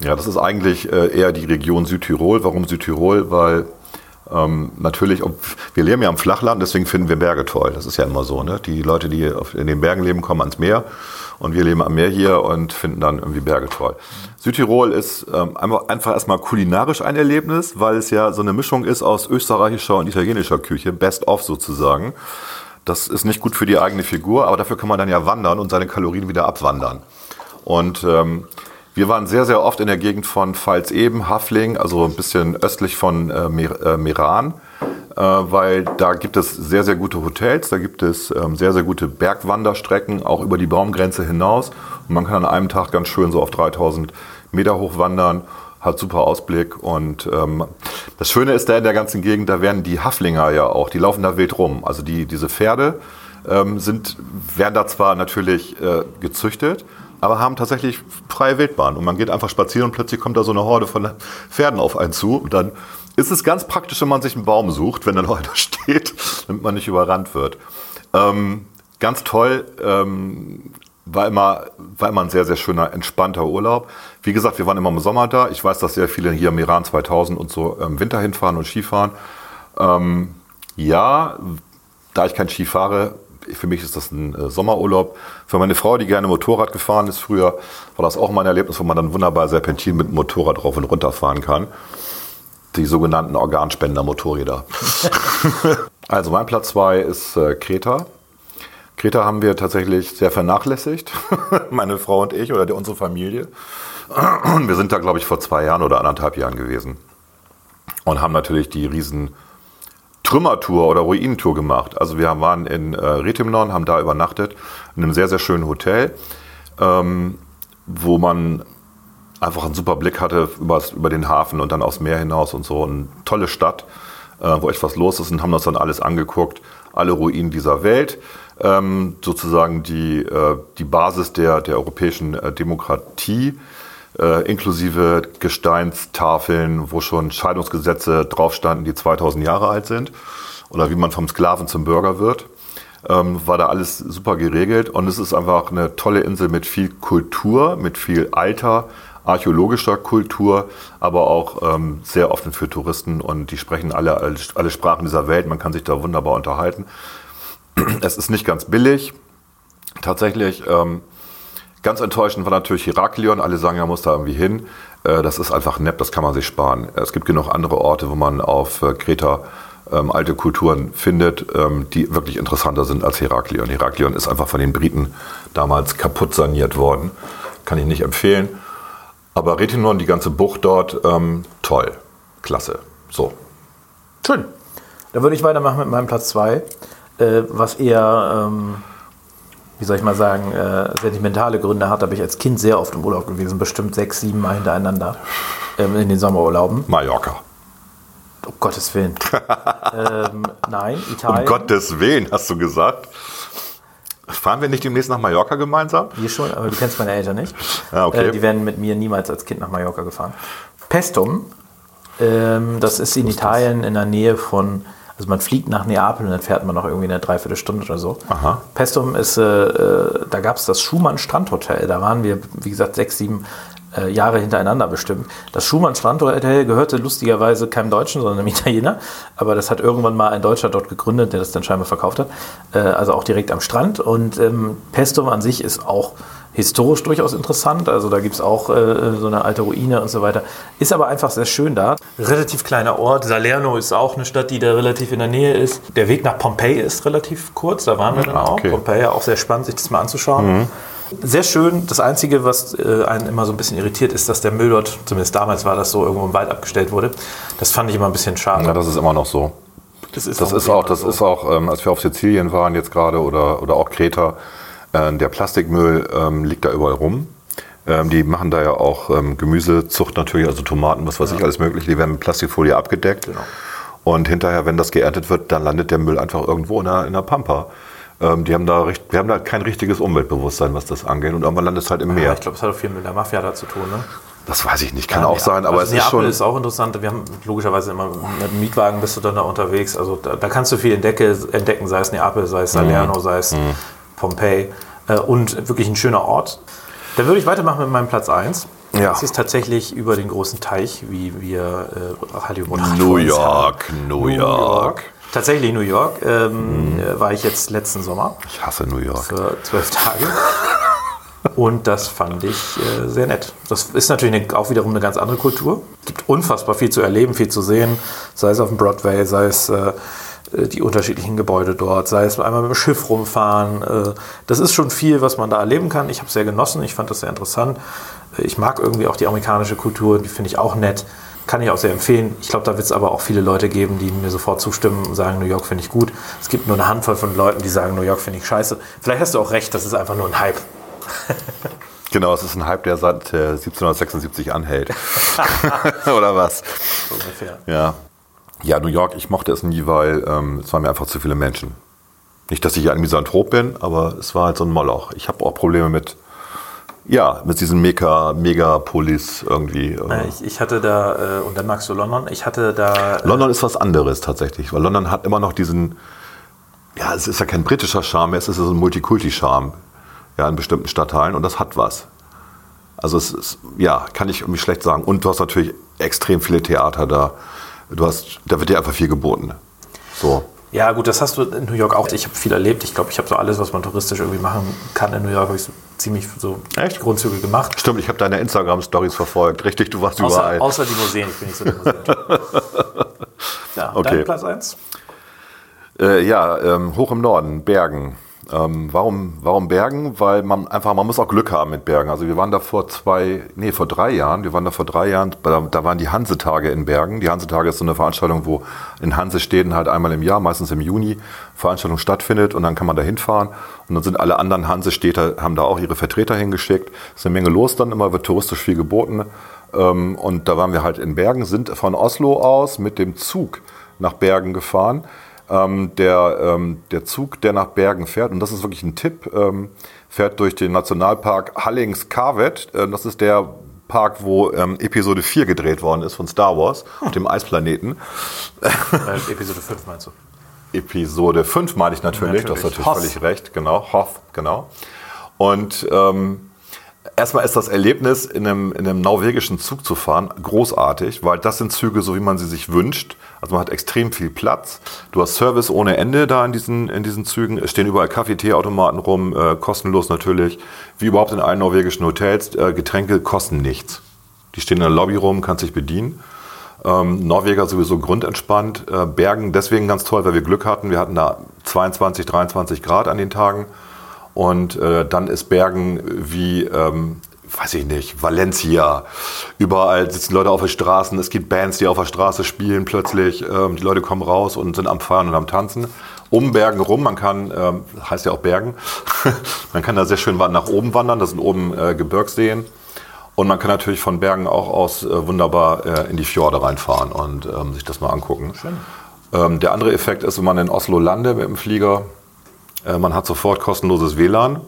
D: Das ist eigentlich äh, eher die Region Südtirol. Warum Südtirol? Weil ähm, natürlich, ob, wir leben ja am Flachland, deswegen finden wir Berge toll. Das ist ja immer so. Ne? Die Leute, die in den Bergen leben, kommen ans Meer und wir leben am Meer hier und finden dann irgendwie Berge toll. Südtirol ist ähm, einfach, einfach erstmal kulinarisch ein Erlebnis, weil es ja so eine Mischung ist aus österreichischer und italienischer Küche, best of sozusagen. Das ist nicht gut für die eigene Figur, aber dafür kann man dann ja wandern und seine Kalorien wieder abwandern. Und ähm, wir waren sehr, sehr oft in der Gegend von Pfalz-Eben, Hafling, also ein bisschen östlich von äh, äh, Meran, äh, weil da gibt es sehr, sehr gute Hotels, da gibt es ähm, sehr, sehr gute Bergwanderstrecken, auch über die Baumgrenze hinaus. Und man kann an einem Tag ganz schön so auf 3000 Meter hoch wandern, hat super Ausblick. Und ähm, das Schöne ist da in der ganzen Gegend, da werden die Haflinger ja auch, die laufen da wild rum. Also die, diese Pferde ähm, sind, werden da zwar natürlich äh, gezüchtet, aber haben tatsächlich freie Wildbahn. Und man geht einfach spazieren und plötzlich kommt da so eine Horde von Pferden auf einen zu. Und dann ist es ganz praktisch, wenn man sich einen Baum sucht, wenn da noch einer steht, damit man nicht überrannt wird. Ähm, ganz toll. Ähm, war immer, war immer ein sehr, sehr schöner, entspannter Urlaub. Wie gesagt, wir waren immer im Sommer da. Ich weiß, dass sehr viele hier im Iran 2000 und so im Winter hinfahren und Skifahren. Ähm, ja, da ich kein Ski fahre, für mich ist das ein äh, Sommerurlaub. Für meine Frau, die gerne Motorrad gefahren ist früher, war das auch mal ein Erlebnis, wo man dann wunderbar Serpentin mit dem Motorrad rauf und runter fahren kann. Die sogenannten Organspender-Motorräder. also mein Platz zwei ist äh, Kreta. Kreta haben wir tatsächlich sehr vernachlässigt, meine Frau und ich oder unsere Familie. Wir sind da, glaube ich, vor zwei Jahren oder anderthalb Jahren gewesen und haben natürlich die riesen Trümmertour oder Ruinentour gemacht. Also wir waren in äh, Retimnon, haben da übernachtet, in einem sehr, sehr schönen Hotel, ähm, wo man einfach einen super Blick hatte übers, über den Hafen und dann aufs Meer hinaus und so. Eine tolle Stadt, äh, wo echt was los ist und haben uns dann alles angeguckt, alle Ruinen dieser Welt. Ähm, sozusagen die, äh, die Basis der, der europäischen äh, Demokratie äh, inklusive Gesteinstafeln, wo schon Scheidungsgesetze draufstanden, die 2000 Jahre alt sind, oder wie man vom Sklaven zum Bürger wird. Ähm, war da alles super geregelt und es ist einfach eine tolle Insel mit viel Kultur, mit viel alter archäologischer Kultur, aber auch ähm, sehr offen für Touristen und die sprechen alle, alle Sprachen dieser Welt. Man kann sich da wunderbar unterhalten. Es ist nicht ganz billig. Tatsächlich ähm, Ganz enttäuschend war natürlich Heraklion. Alle sagen, er muss da irgendwie hin. Äh, das ist einfach nett, das kann man sich sparen. Es gibt genug andere Orte, wo man auf äh, Kreta ähm, alte Kulturen findet, ähm, die wirklich interessanter sind als Heraklion. Heraklion ist einfach von den Briten damals kaputt saniert worden. Kann ich nicht empfehlen. Aber Retinon, die ganze Bucht dort, ähm, toll. Klasse. So.
C: Schön. Dann würde ich weitermachen mit meinem Platz 2, äh, was eher, ähm, wie soll ich mal sagen, äh, sentimentale Gründe hat. Da bin ich als Kind sehr oft im Urlaub gewesen, bestimmt sechs, sieben Mal hintereinander ähm, in den Sommerurlauben.
D: Mallorca.
C: Um Gottes Willen. ähm, nein,
D: Um
C: Italien.
D: Gottes Willen, hast du gesagt. Fahren wir nicht demnächst nach Mallorca gemeinsam?
C: Hier schon, aber du kennst meine Eltern nicht.
D: Ja, okay.
C: Äh, die werden mit mir niemals als Kind nach Mallorca gefahren. Pestum, ähm, das ist in Italien in der Nähe von, also man fliegt nach Neapel und dann fährt man noch irgendwie eine Dreiviertelstunde oder so.
D: Aha.
C: Pestum ist, äh, äh, da gab es das Schumann Strandhotel. Da waren wir, wie gesagt, sechs, sieben äh, Jahre hintereinander bestimmt. Das Schumann Strandhotel gehörte lustigerweise keinem Deutschen, sondern einem Italiener. Aber das hat irgendwann mal ein Deutscher dort gegründet, der das dann scheinbar verkauft hat. Äh, also auch direkt am Strand. Und ähm, Pestum an sich ist auch historisch durchaus interessant. Also da gibt es auch äh, so eine alte Ruine und so weiter. Ist aber einfach sehr schön da. Relativ kleiner Ort. Salerno ist auch eine Stadt, die da relativ in der Nähe ist. Der Weg nach Pompeji ist relativ kurz. Da waren wir dann auch.
D: okay.
C: Pompeji auch sehr spannend, sich das mal anzuschauen. Sehr schön. Das Einzige, was äh, einen immer so ein bisschen irritiert, ist, dass der Müll dort, zumindest damals war das so, irgendwo im Wald abgestellt wurde. Das fand ich immer ein bisschen schade.
D: Ja, das ist immer noch so.
C: das ist,
D: Das
C: noch
D: ist auch, das
C: so.
D: ist auch, ähm, als wir auf Sizilien waren jetzt gerade oder, oder auch Kreta, äh, der Plastikmüll ähm, liegt da überall rum. Ähm, die machen da ja auch ähm, Gemüsezucht natürlich, also Tomaten, was weiß ich, alles mögliche. Die werden mit Plastikfolie abgedeckt.
C: Genau.
D: Und hinterher, wenn das geerntet wird, dann landet der Müll einfach irgendwo in der, in der Pampa. Ähm, die haben da, richt- wir haben da kein richtiges Umweltbewusstsein, was das angeht. Und irgendwann landet es halt im
C: Ja,
D: Meer.
C: ich glaube, es hat auch viel mit der Mafia da zu tun. Ne?
D: Das weiß ich nicht, kann
C: Ja,
D: auch sein, aber
C: also
D: es ist
C: Neapel
D: schon.
C: ist auch interessant. Wir haben logischerweise immer mit dem Mietwagen bist du dann da unterwegs. Also da, da kannst du viel entdecke, entdecken, sei es Neapel, sei es Salerno,
D: Mhm.
C: sei es Pompeji. Äh, und wirklich ein schöner Ort. Dann würde ich weitermachen mit meinem Platz 1.
D: Ja.
C: Das ist tatsächlich über den großen Teich, wie wir äh, Radio-Moderatoren
D: New
C: sagen.
D: York, New York.
C: Tatsächlich New York. Ähm, äh, War ich jetzt letzten Sommer
D: Ich hasse New York.
C: für zwölf Tage. Und das fand ich äh, sehr nett. Das ist natürlich eine, auch wiederum eine ganz andere Kultur. Es gibt unfassbar viel zu erleben, viel zu sehen. Sei es auf dem Broadway, sei es äh, die unterschiedlichen Gebäude dort, sei es einmal mit dem Schiff rumfahren. Äh, das ist schon viel, was man da erleben kann. Ich habe es sehr genossen, ich fand das sehr interessant. Äh, Ich mag irgendwie auch die amerikanische Kultur, die finde ich auch nett. Kann ich auch sehr empfehlen. Ich glaube, da wird es aber auch viele Leute geben, die mir sofort zustimmen und sagen, New York finde ich gut. Es gibt nur eine Handvoll von Leuten, die sagen, New York finde ich scheiße. Vielleicht hast du auch recht, das ist einfach nur ein Hype.
D: Genau, es ist ein Hype, der seit äh, 1776 anhält. Oder was?
C: So ungefähr.
D: Ja. Ja, New York, ich mochte es nie, weil ähm, es waren mir einfach zu viele Menschen. Nicht, dass ich ein Misanthrop bin, aber es war halt so ein Moloch. Ich habe auch Probleme mit, ja, mit diesen Mega, Megapolis irgendwie.
C: Äh, Ich, ich hatte da, äh, und dann magst du London, ich hatte da. Äh,
D: London ist was anderes tatsächlich, weil London hat immer noch diesen, ja, es ist ja kein britischer Charme, es ist so ein Multikulti-Charme, ja, in bestimmten Stadtteilen und das hat was. Also es ist, ja, kann ich irgendwie schlecht sagen. Und du hast natürlich extrem viele Theater da. Du hast, da wird dir einfach viel geboten. So.
C: Ja, gut, das hast du in New York auch. Ich habe viel erlebt. Ich glaube, ich habe so alles, was man touristisch irgendwie machen kann in New York, habe ich so ziemlich so
D: Echt?
C: Grundzüge gemacht.
D: Stimmt, ich habe deine Instagram-Stories verfolgt. Richtig, du warst
C: Außer,
D: überall.
C: außer die Museen. Ich bin nicht so der Museen. ja,
D: Okay.
C: Platz 1?
D: Äh, ja, ähm, hoch im Norden, Bergen. Ähm, warum, warum Bergen? Weil man einfach, man muss auch Glück haben mit Bergen. Also wir waren da vor zwei, nee, vor drei Jahren, wir waren da vor drei Jahren, da, da waren die Hansetage in Bergen. Die Hansetage ist so eine Veranstaltung, wo in Hansestädten halt einmal im Jahr, meistens im Juni, Veranstaltung stattfindet und dann kann man da hinfahren. Und dann sind alle anderen Hansestädter, haben da auch ihre Vertreter hingeschickt. Es ist eine Menge los dann immer, wird touristisch viel geboten. Ähm, und da waren wir halt in Bergen, sind von Oslo aus mit dem Zug nach Bergen gefahren. Ähm, der, ähm, der Zug, der nach Bergen fährt, und das ist wirklich ein Tipp, ähm, fährt durch den Nationalpark Hallings-Karvet. Äh, das ist der Park, wo ähm, Episode 4 gedreht worden ist von Star Wars, auf dem Eisplaneten.
C: Äh, Episode 5 meinst du?
D: Episode 5 meine ich natürlich, du hast
C: Natürlich.
D: natürlich
C: Hoth.
D: völlig recht, genau, Hoth, genau. Und ähm, erstmal ist das Erlebnis, in einem, in einem norwegischen Zug zu fahren, großartig, weil das sind Züge, so wie man sie sich wünscht. Also man hat extrem viel Platz. Du hast Service ohne Ende da in diesen, in diesen Zügen. Es stehen überall Kaffee, Teeautomaten rum, äh, kostenlos natürlich. Wie überhaupt in allen norwegischen Hotels. Äh, Getränke kosten nichts. Die stehen in der Lobby rum, kannst dich bedienen. Ähm, Norweger sowieso grundentspannt. Äh, Bergen deswegen ganz toll, weil wir Glück hatten. Wir hatten da 22, 23 Grad an den Tagen. Und äh, dann ist Bergen wie, ähm, weiß ich nicht, Valencia. Überall sitzen Leute auf den Straßen. Es gibt Bands, die auf der Straße spielen plötzlich. Ähm, die Leute kommen raus und sind am Feiern und am Tanzen. Um Bergen rum, man kann, ähm, heißt ja auch Bergen, man kann da sehr schön nach oben wandern. Das sind oben äh, Gebirgsseen. Und man kann natürlich von Bergen auch aus äh, wunderbar äh, in die Fjorde reinfahren und ähm, sich das mal angucken. Ähm, der andere Effekt ist, wenn man in Oslo landet mit dem Flieger, man hat sofort kostenloses WLAN,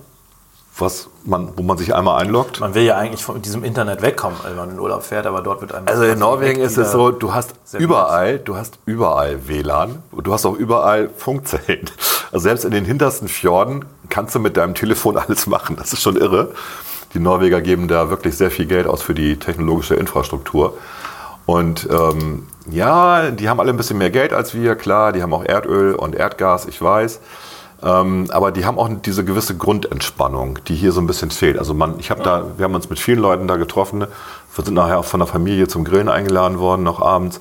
D: was man, wo man sich einmal einloggt.
C: Man will ja eigentlich von diesem Internet wegkommen, wenn man in den Urlaub fährt, aber dort wird einem.
D: Also in Norwegen ist es so, du hast überall, du hast überall WLAN und du hast auch überall Funkzellen. Also selbst in den hintersten Fjorden kannst du mit deinem Telefon alles machen. Das ist schon irre. Die Norweger geben da wirklich sehr viel Geld aus für die technologische Infrastruktur. Und ähm, ja, die haben alle ein bisschen mehr Geld als wir, klar, die haben auch Erdöl und Erdgas, ich weiß. Ähm, aber die haben auch diese gewisse Grundentspannung, die hier so ein bisschen fehlt. Also man, ich habe da, wir haben uns mit vielen Leuten da getroffen. Wir sind nachher auch von der Familie zum Grillen eingeladen worden, noch abends.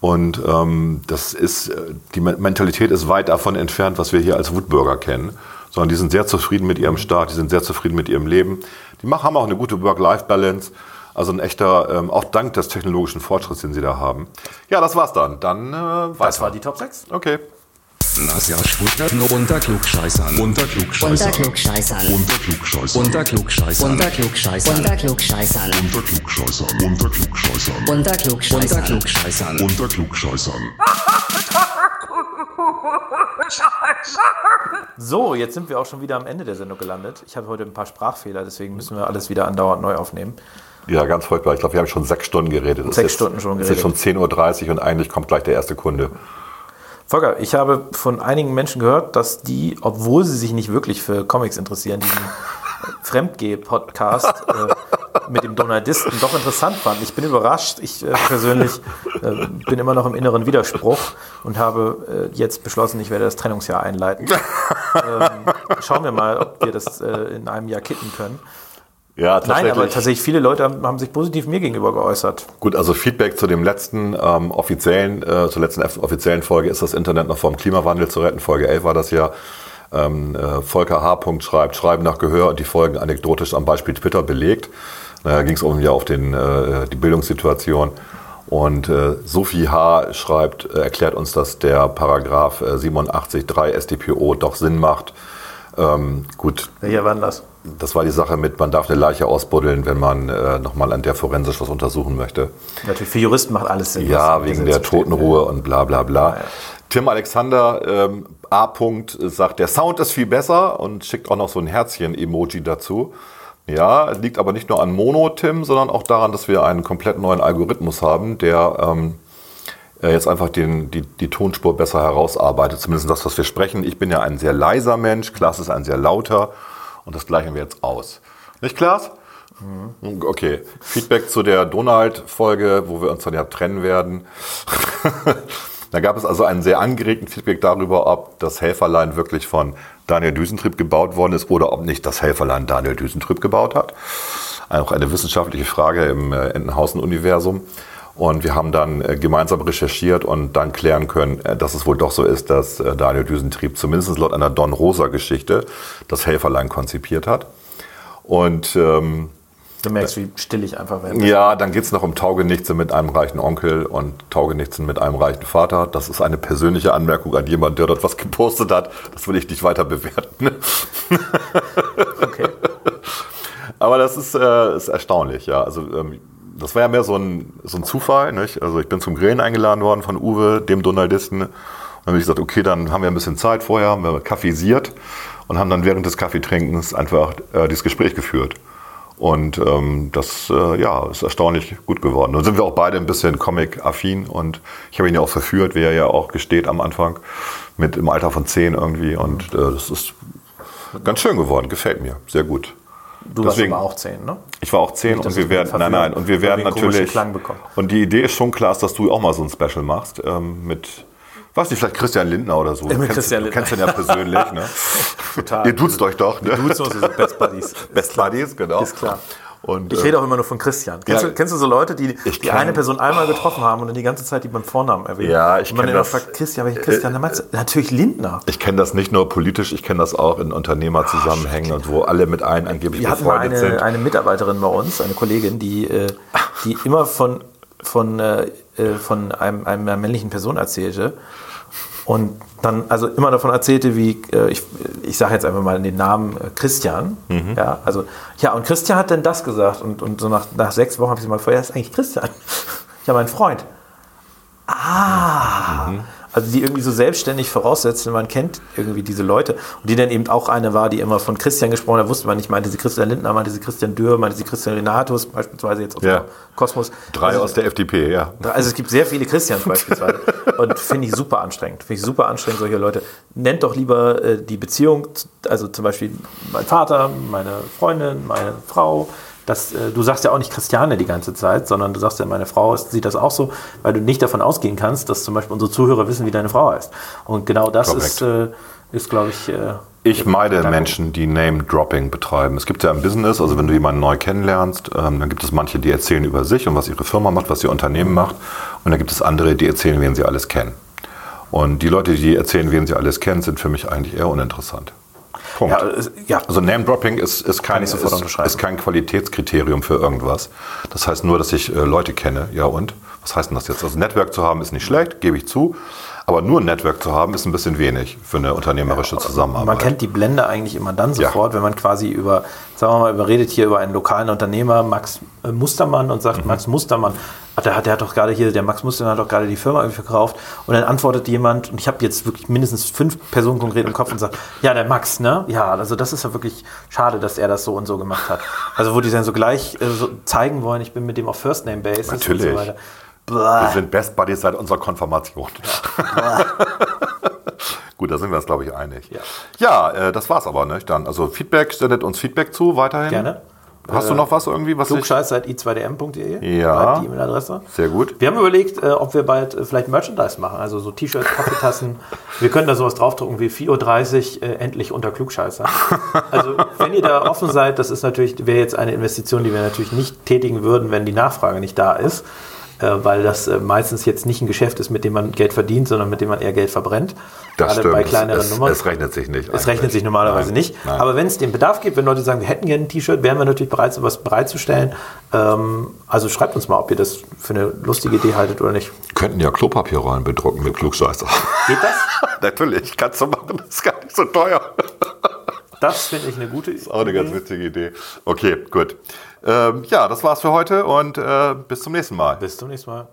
D: Und ähm, das ist, äh, die Me- Mentalität ist weit davon entfernt, was wir hier als Wutbürger kennen. Sondern die sind sehr zufrieden mit ihrem Staat, die sind sehr zufrieden mit ihrem Leben. Die machen, haben auch eine gute Work-Life-Balance. Also ein echter, ähm, auch dank des technologischen Fortschritts, den sie da haben. Ja, das war's dann. Dann äh, weiter.
C: Das war die Top 6.
D: Okay.
B: Nasja Schwuttern unter Klugscheißern. Unter
G: Unter Klugscheißern.
B: Unter Klugscheißern. Unter Klugscheißern.
G: Unter Klugscheißern. Unter Klugscheißern.
B: Unter Klugscheißern. Unter Klugscheißern.
G: Unter Klugscheißern.
B: Klugscheißern. Unter Klugscheißern.
C: So, jetzt sind wir auch schon wieder am Ende der Sendung gelandet. Ich habe heute ein paar Sprachfehler, deswegen müssen wir alles wieder andauernd neu aufnehmen.
D: Ja, ganz furchtbar. Ich glaube, wir haben schon sechs Stunden geredet. Es
C: Sechs
D: ist-
C: Stunden schon
D: Es ist schon 10.30 Uhr und eigentlich kommt gleich der erste Kunde.
C: Volker, ich habe von einigen Menschen gehört, dass die, obwohl sie sich nicht wirklich für Comics interessieren, diesen Fremdgeh-Podcast äh, mit dem Donaldisten doch interessant fanden. Ich bin überrascht. Ich äh, persönlich äh, bin immer noch im inneren Widerspruch und habe äh, jetzt beschlossen, ich werde das Trennungsjahr einleiten. ähm, schauen wir mal, ob wir das äh, in einem Jahr kitten können.
D: Ja,
C: Nein, aber tatsächlich viele Leute haben, haben sich positiv mir gegenüber geäußert.
D: Gut, also Feedback zu dem letzten ähm, offiziellen, äh, zur letzten offiziellen Folge ist das Internet noch vom Klimawandel zu retten. Folge 11 war das ja. Ähm, äh, Volker H. schreibt, Schreiben nach Gehör und die Folgen anekdotisch am Beispiel Twitter belegt. Da ging es um ja auf den, äh, die Bildungssituation. Und äh, Sophie H. schreibt, äh, erklärt uns, dass der Paragraph äh, 87.3 StPO doch Sinn macht. Ähm, gut,
C: Welcher war denn das?
D: Das war die Sache mit, man darf eine Leiche ausbuddeln, wenn man äh, nochmal an der forensisch was untersuchen möchte.
C: Natürlich, für Juristen macht alles Sinn.
D: Ja, wegen der. Totenruhe und bla bla bla. Tim Alexander ähm, A. -Punkt sagt, der Sound ist viel besser und schickt auch noch so ein Herzchen-Emoji dazu. Ja, liegt aber nicht nur an Mono, Tim, sondern auch daran, dass wir einen komplett neuen Algorithmus haben, der ähm, äh, jetzt einfach den, die, die Tonspur besser herausarbeitet. Zumindest das, was wir sprechen. Ich bin ja ein sehr leiser Mensch, Klaas ist ein sehr lauter und das gleichen wir jetzt aus. Nicht, Klaas? Okay, Feedback zu der Donald-Folge, wo wir uns dann ja trennen werden. da gab es also einen sehr angeregten Feedback darüber, ob das Helferlein wirklich von Daniel Düsentrieb gebaut worden ist oder ob nicht das Helferlein Daniel Düsentrieb gebaut hat. Auch eine wissenschaftliche Frage im äh, Entenhausen-Universum. Und wir haben dann äh, gemeinsam recherchiert und dann klären können, äh, dass es wohl doch so ist, dass äh, Daniel Düsentrieb zumindest laut einer Don Rosa-Geschichte das Helferlein konzipiert hat. Und ähm,
C: Du merkst, wie still ich einfach werde.
D: ja, dann geht's noch um Taugenichtse mit einem reichen Onkel und Taugenichtse mit einem reichen Vater. Das ist eine persönliche Anmerkung an jemanden, der dort was gepostet hat. Das will ich nicht weiter bewerten.
C: Okay.
D: Aber das ist, äh, ist erstaunlich, ja. Also ähm, das war ja mehr so ein, so ein Zufall. Nicht? Also ich bin zum Grillen eingeladen worden von Uwe, dem Donaldisten. Und dann habe ich gesagt, okay, dann haben wir ein bisschen Zeit vorher, haben wir kaffeesiert und haben dann während des Kaffeetrinkens einfach äh, dieses Gespräch geführt. Und ähm, das äh, ja, ist erstaunlich gut geworden. Nun sind wir auch beide ein bisschen Comic-affin und ich habe ihn ja auch verführt, wie er ja auch gesteht am Anfang, mit im Alter von zehn irgendwie. Und äh, das ist ganz schön geworden, gefällt mir, sehr gut.
C: Du warst
D: Deswegen-
C: aber auch 10, ne?
D: Ich war auch zehn und wir werden, nein, nein, und wir werden
C: wir
D: natürlich,
C: Klang bekommen.
D: und die Idee ist schon klar, dass du auch mal so ein Special machst, ähm, mit, weiß nicht, vielleicht Christian Lindner oder so. Du kennst,
C: Christian
D: du
C: Lindner.
D: kennst ihn ja persönlich, ne?
C: Total.
D: Ihr duzt euch doch, ne?
C: Du uns Best Buddies.
D: Best Buddies, genau.
C: Ist klar.
D: Und,
C: Ich
D: äh,
C: rede auch immer nur von Christian. Kennst,
D: Ja.
C: du, kennst du so Leute, die, die
D: kenn-
C: eine Person einmal getroffen haben und dann die ganze Zeit die beim Vornamen erwähnen?
D: Ja, ich
C: Und man immer
D: das.
C: fragt, Christian, welcher Christian? Dann meinst du, natürlich Lindner.
D: Ich kenne das nicht nur politisch, ich kenne das auch in Unternehmerzusammenhängen und wo alle mit einem angeblich
C: Wir hatten
D: befreundet
C: eine,
D: sind.
C: eine Mitarbeiterin bei uns, eine Kollegin, die, äh, die immer von, von, äh, äh, von einem, einer männlichen Person erzählte. Und dann also immer davon erzählte, wie, äh, ich, ich sage jetzt einfach mal den Namen äh, Christian.
D: Mhm.
C: Ja, also, ja, und Christian hat denn das gesagt. Und, und so nach, nach sechs Wochen habe ich sie mal das ist eigentlich Christian. Ja, mein Freund. Ah.
D: Mhm.
C: Also die irgendwie so selbstständig voraussetzen, man kennt irgendwie diese Leute. Und die dann eben auch eine war, die immer von Christian gesprochen hat, wusste man nicht, meinte sie Christian Lindner, meinte sie Christian Dürr, meinte sie Christian Renatus, beispielsweise jetzt aus
D: Ja.
C: dem Kosmos.
D: Drei
C: also,
D: aus der FDP, ja.
C: also es gibt sehr viele Christians beispielsweise. Und finde ich super anstrengend. Finde ich super anstrengend, solche Leute. Nennt doch lieber äh, die Beziehung, also zum Beispiel mein Vater, meine Freundin, meine Frau. Das, äh, du sagst ja auch nicht Christiane die ganze Zeit, sondern du sagst ja, meine Frau ist, sieht das auch so, weil du nicht davon ausgehen kannst, dass zum Beispiel unsere Zuhörer wissen, wie deine Frau heißt. Und genau das
D: Korrekt.
C: ist, äh, ist glaube ich. Äh,
D: Ich meide. Menschen, die Name-Dropping betreiben. Es gibt ja im Business, also wenn du jemanden neu kennenlernst, ähm, dann gibt es manche, die erzählen über sich und was ihre Firma macht, was ihr Unternehmen macht. Und dann gibt es andere, die erzählen, wen sie alles kennen. Und die Leute, die erzählen, wen sie alles kennen, sind für mich eigentlich eher uninteressant. Punkt.
C: ja, ja,
D: Also Name-Dropping ist, ist, kein, ist, ist kein Qualitätskriterium für irgendwas. Das heißt nur, dass ich äh, Leute kenne. Ja und? Was heißt denn das jetzt? Also Netzwerk zu haben ist nicht schlecht, gebe ich zu. Aber nur ein Netzwerk zu haben ist ein bisschen wenig für eine unternehmerische Zusammenarbeit.
C: Man kennt die Blende eigentlich immer dann
D: Ja.
C: sofort, wenn man quasi über, sagen wir mal, überredet hier über einen lokalen Unternehmer, Max äh, Mustermann, und
D: Mhm.
C: sagt, Max Mustermann, ach, der hat, der hat doch gerade hier, der Max Mustermann hat doch gerade die Firma irgendwie verkauft. Und dann antwortet jemand, und ich habe jetzt wirklich mindestens fünf Personen konkret im Kopf und sagt, ja, der Max, ne? Ja, also das ist ja wirklich schade, dass er das so und so gemacht hat. Also wo die dann so gleich äh, so zeigen wollen, ich bin mit dem auf First Name Basis und
D: Natürlich.
C: so weiter.
D: Wir sind Best Buddies seit unserer Konfirmation. Gut, da sind wir uns, glaube ich, einig.
C: Ja.
D: Ja, äh, das war's aber, ne? Dann, also Feedback, sendet uns Feedback zu, weiterhin.
C: Gerne.
D: Hast du noch was irgendwie, was ich...
C: Klugscheiß.i2dm.de
D: Ja.
C: bleibt die E-Mail-Adresse.
D: Sehr gut.
C: Wir haben überlegt, äh, ob wir bald äh, vielleicht Merchandise machen, also so T-Shirts, Kaffeetassen. wir können da sowas draufdrucken wie 4.30 Uhr äh, endlich unter Klugscheißer. Also wenn ihr da offen seid, das ist natürlich, wäre jetzt eine Investition, die wir natürlich nicht tätigen würden, wenn die Nachfrage nicht da ist. Äh, weil das äh, meistens jetzt nicht ein Geschäft ist, mit dem man Geld verdient, sondern mit dem man eher Geld verbrennt.
D: Das
C: Gerade
D: stimmt.
C: bei kleineren
D: es,
C: Nummern.
D: Es rechnet sich nicht.
C: Es rechnet sich normalerweise
D: Nein.
C: nicht.
D: Nein.
C: Aber wenn es den Bedarf gibt, wenn Leute sagen, wir hätten gerne ein T-Shirt, wären wir natürlich bereit, sowas bereitzustellen. Ähm, also schreibt uns mal, ob ihr das für eine lustige Idee haltet oder nicht.
D: könnten ja Klopapierrollen bedrucken mit Klugscheißer.
C: Geht das?
D: Natürlich, kannst du machen, das ist gar nicht so teuer.
C: Das finde ich eine gute Idee.
D: Auch eine ganz witzige Idee. Okay, gut. Ähm, ja, das war's für heute und äh, bis zum nächsten Mal.
C: Bis zum nächsten Mal.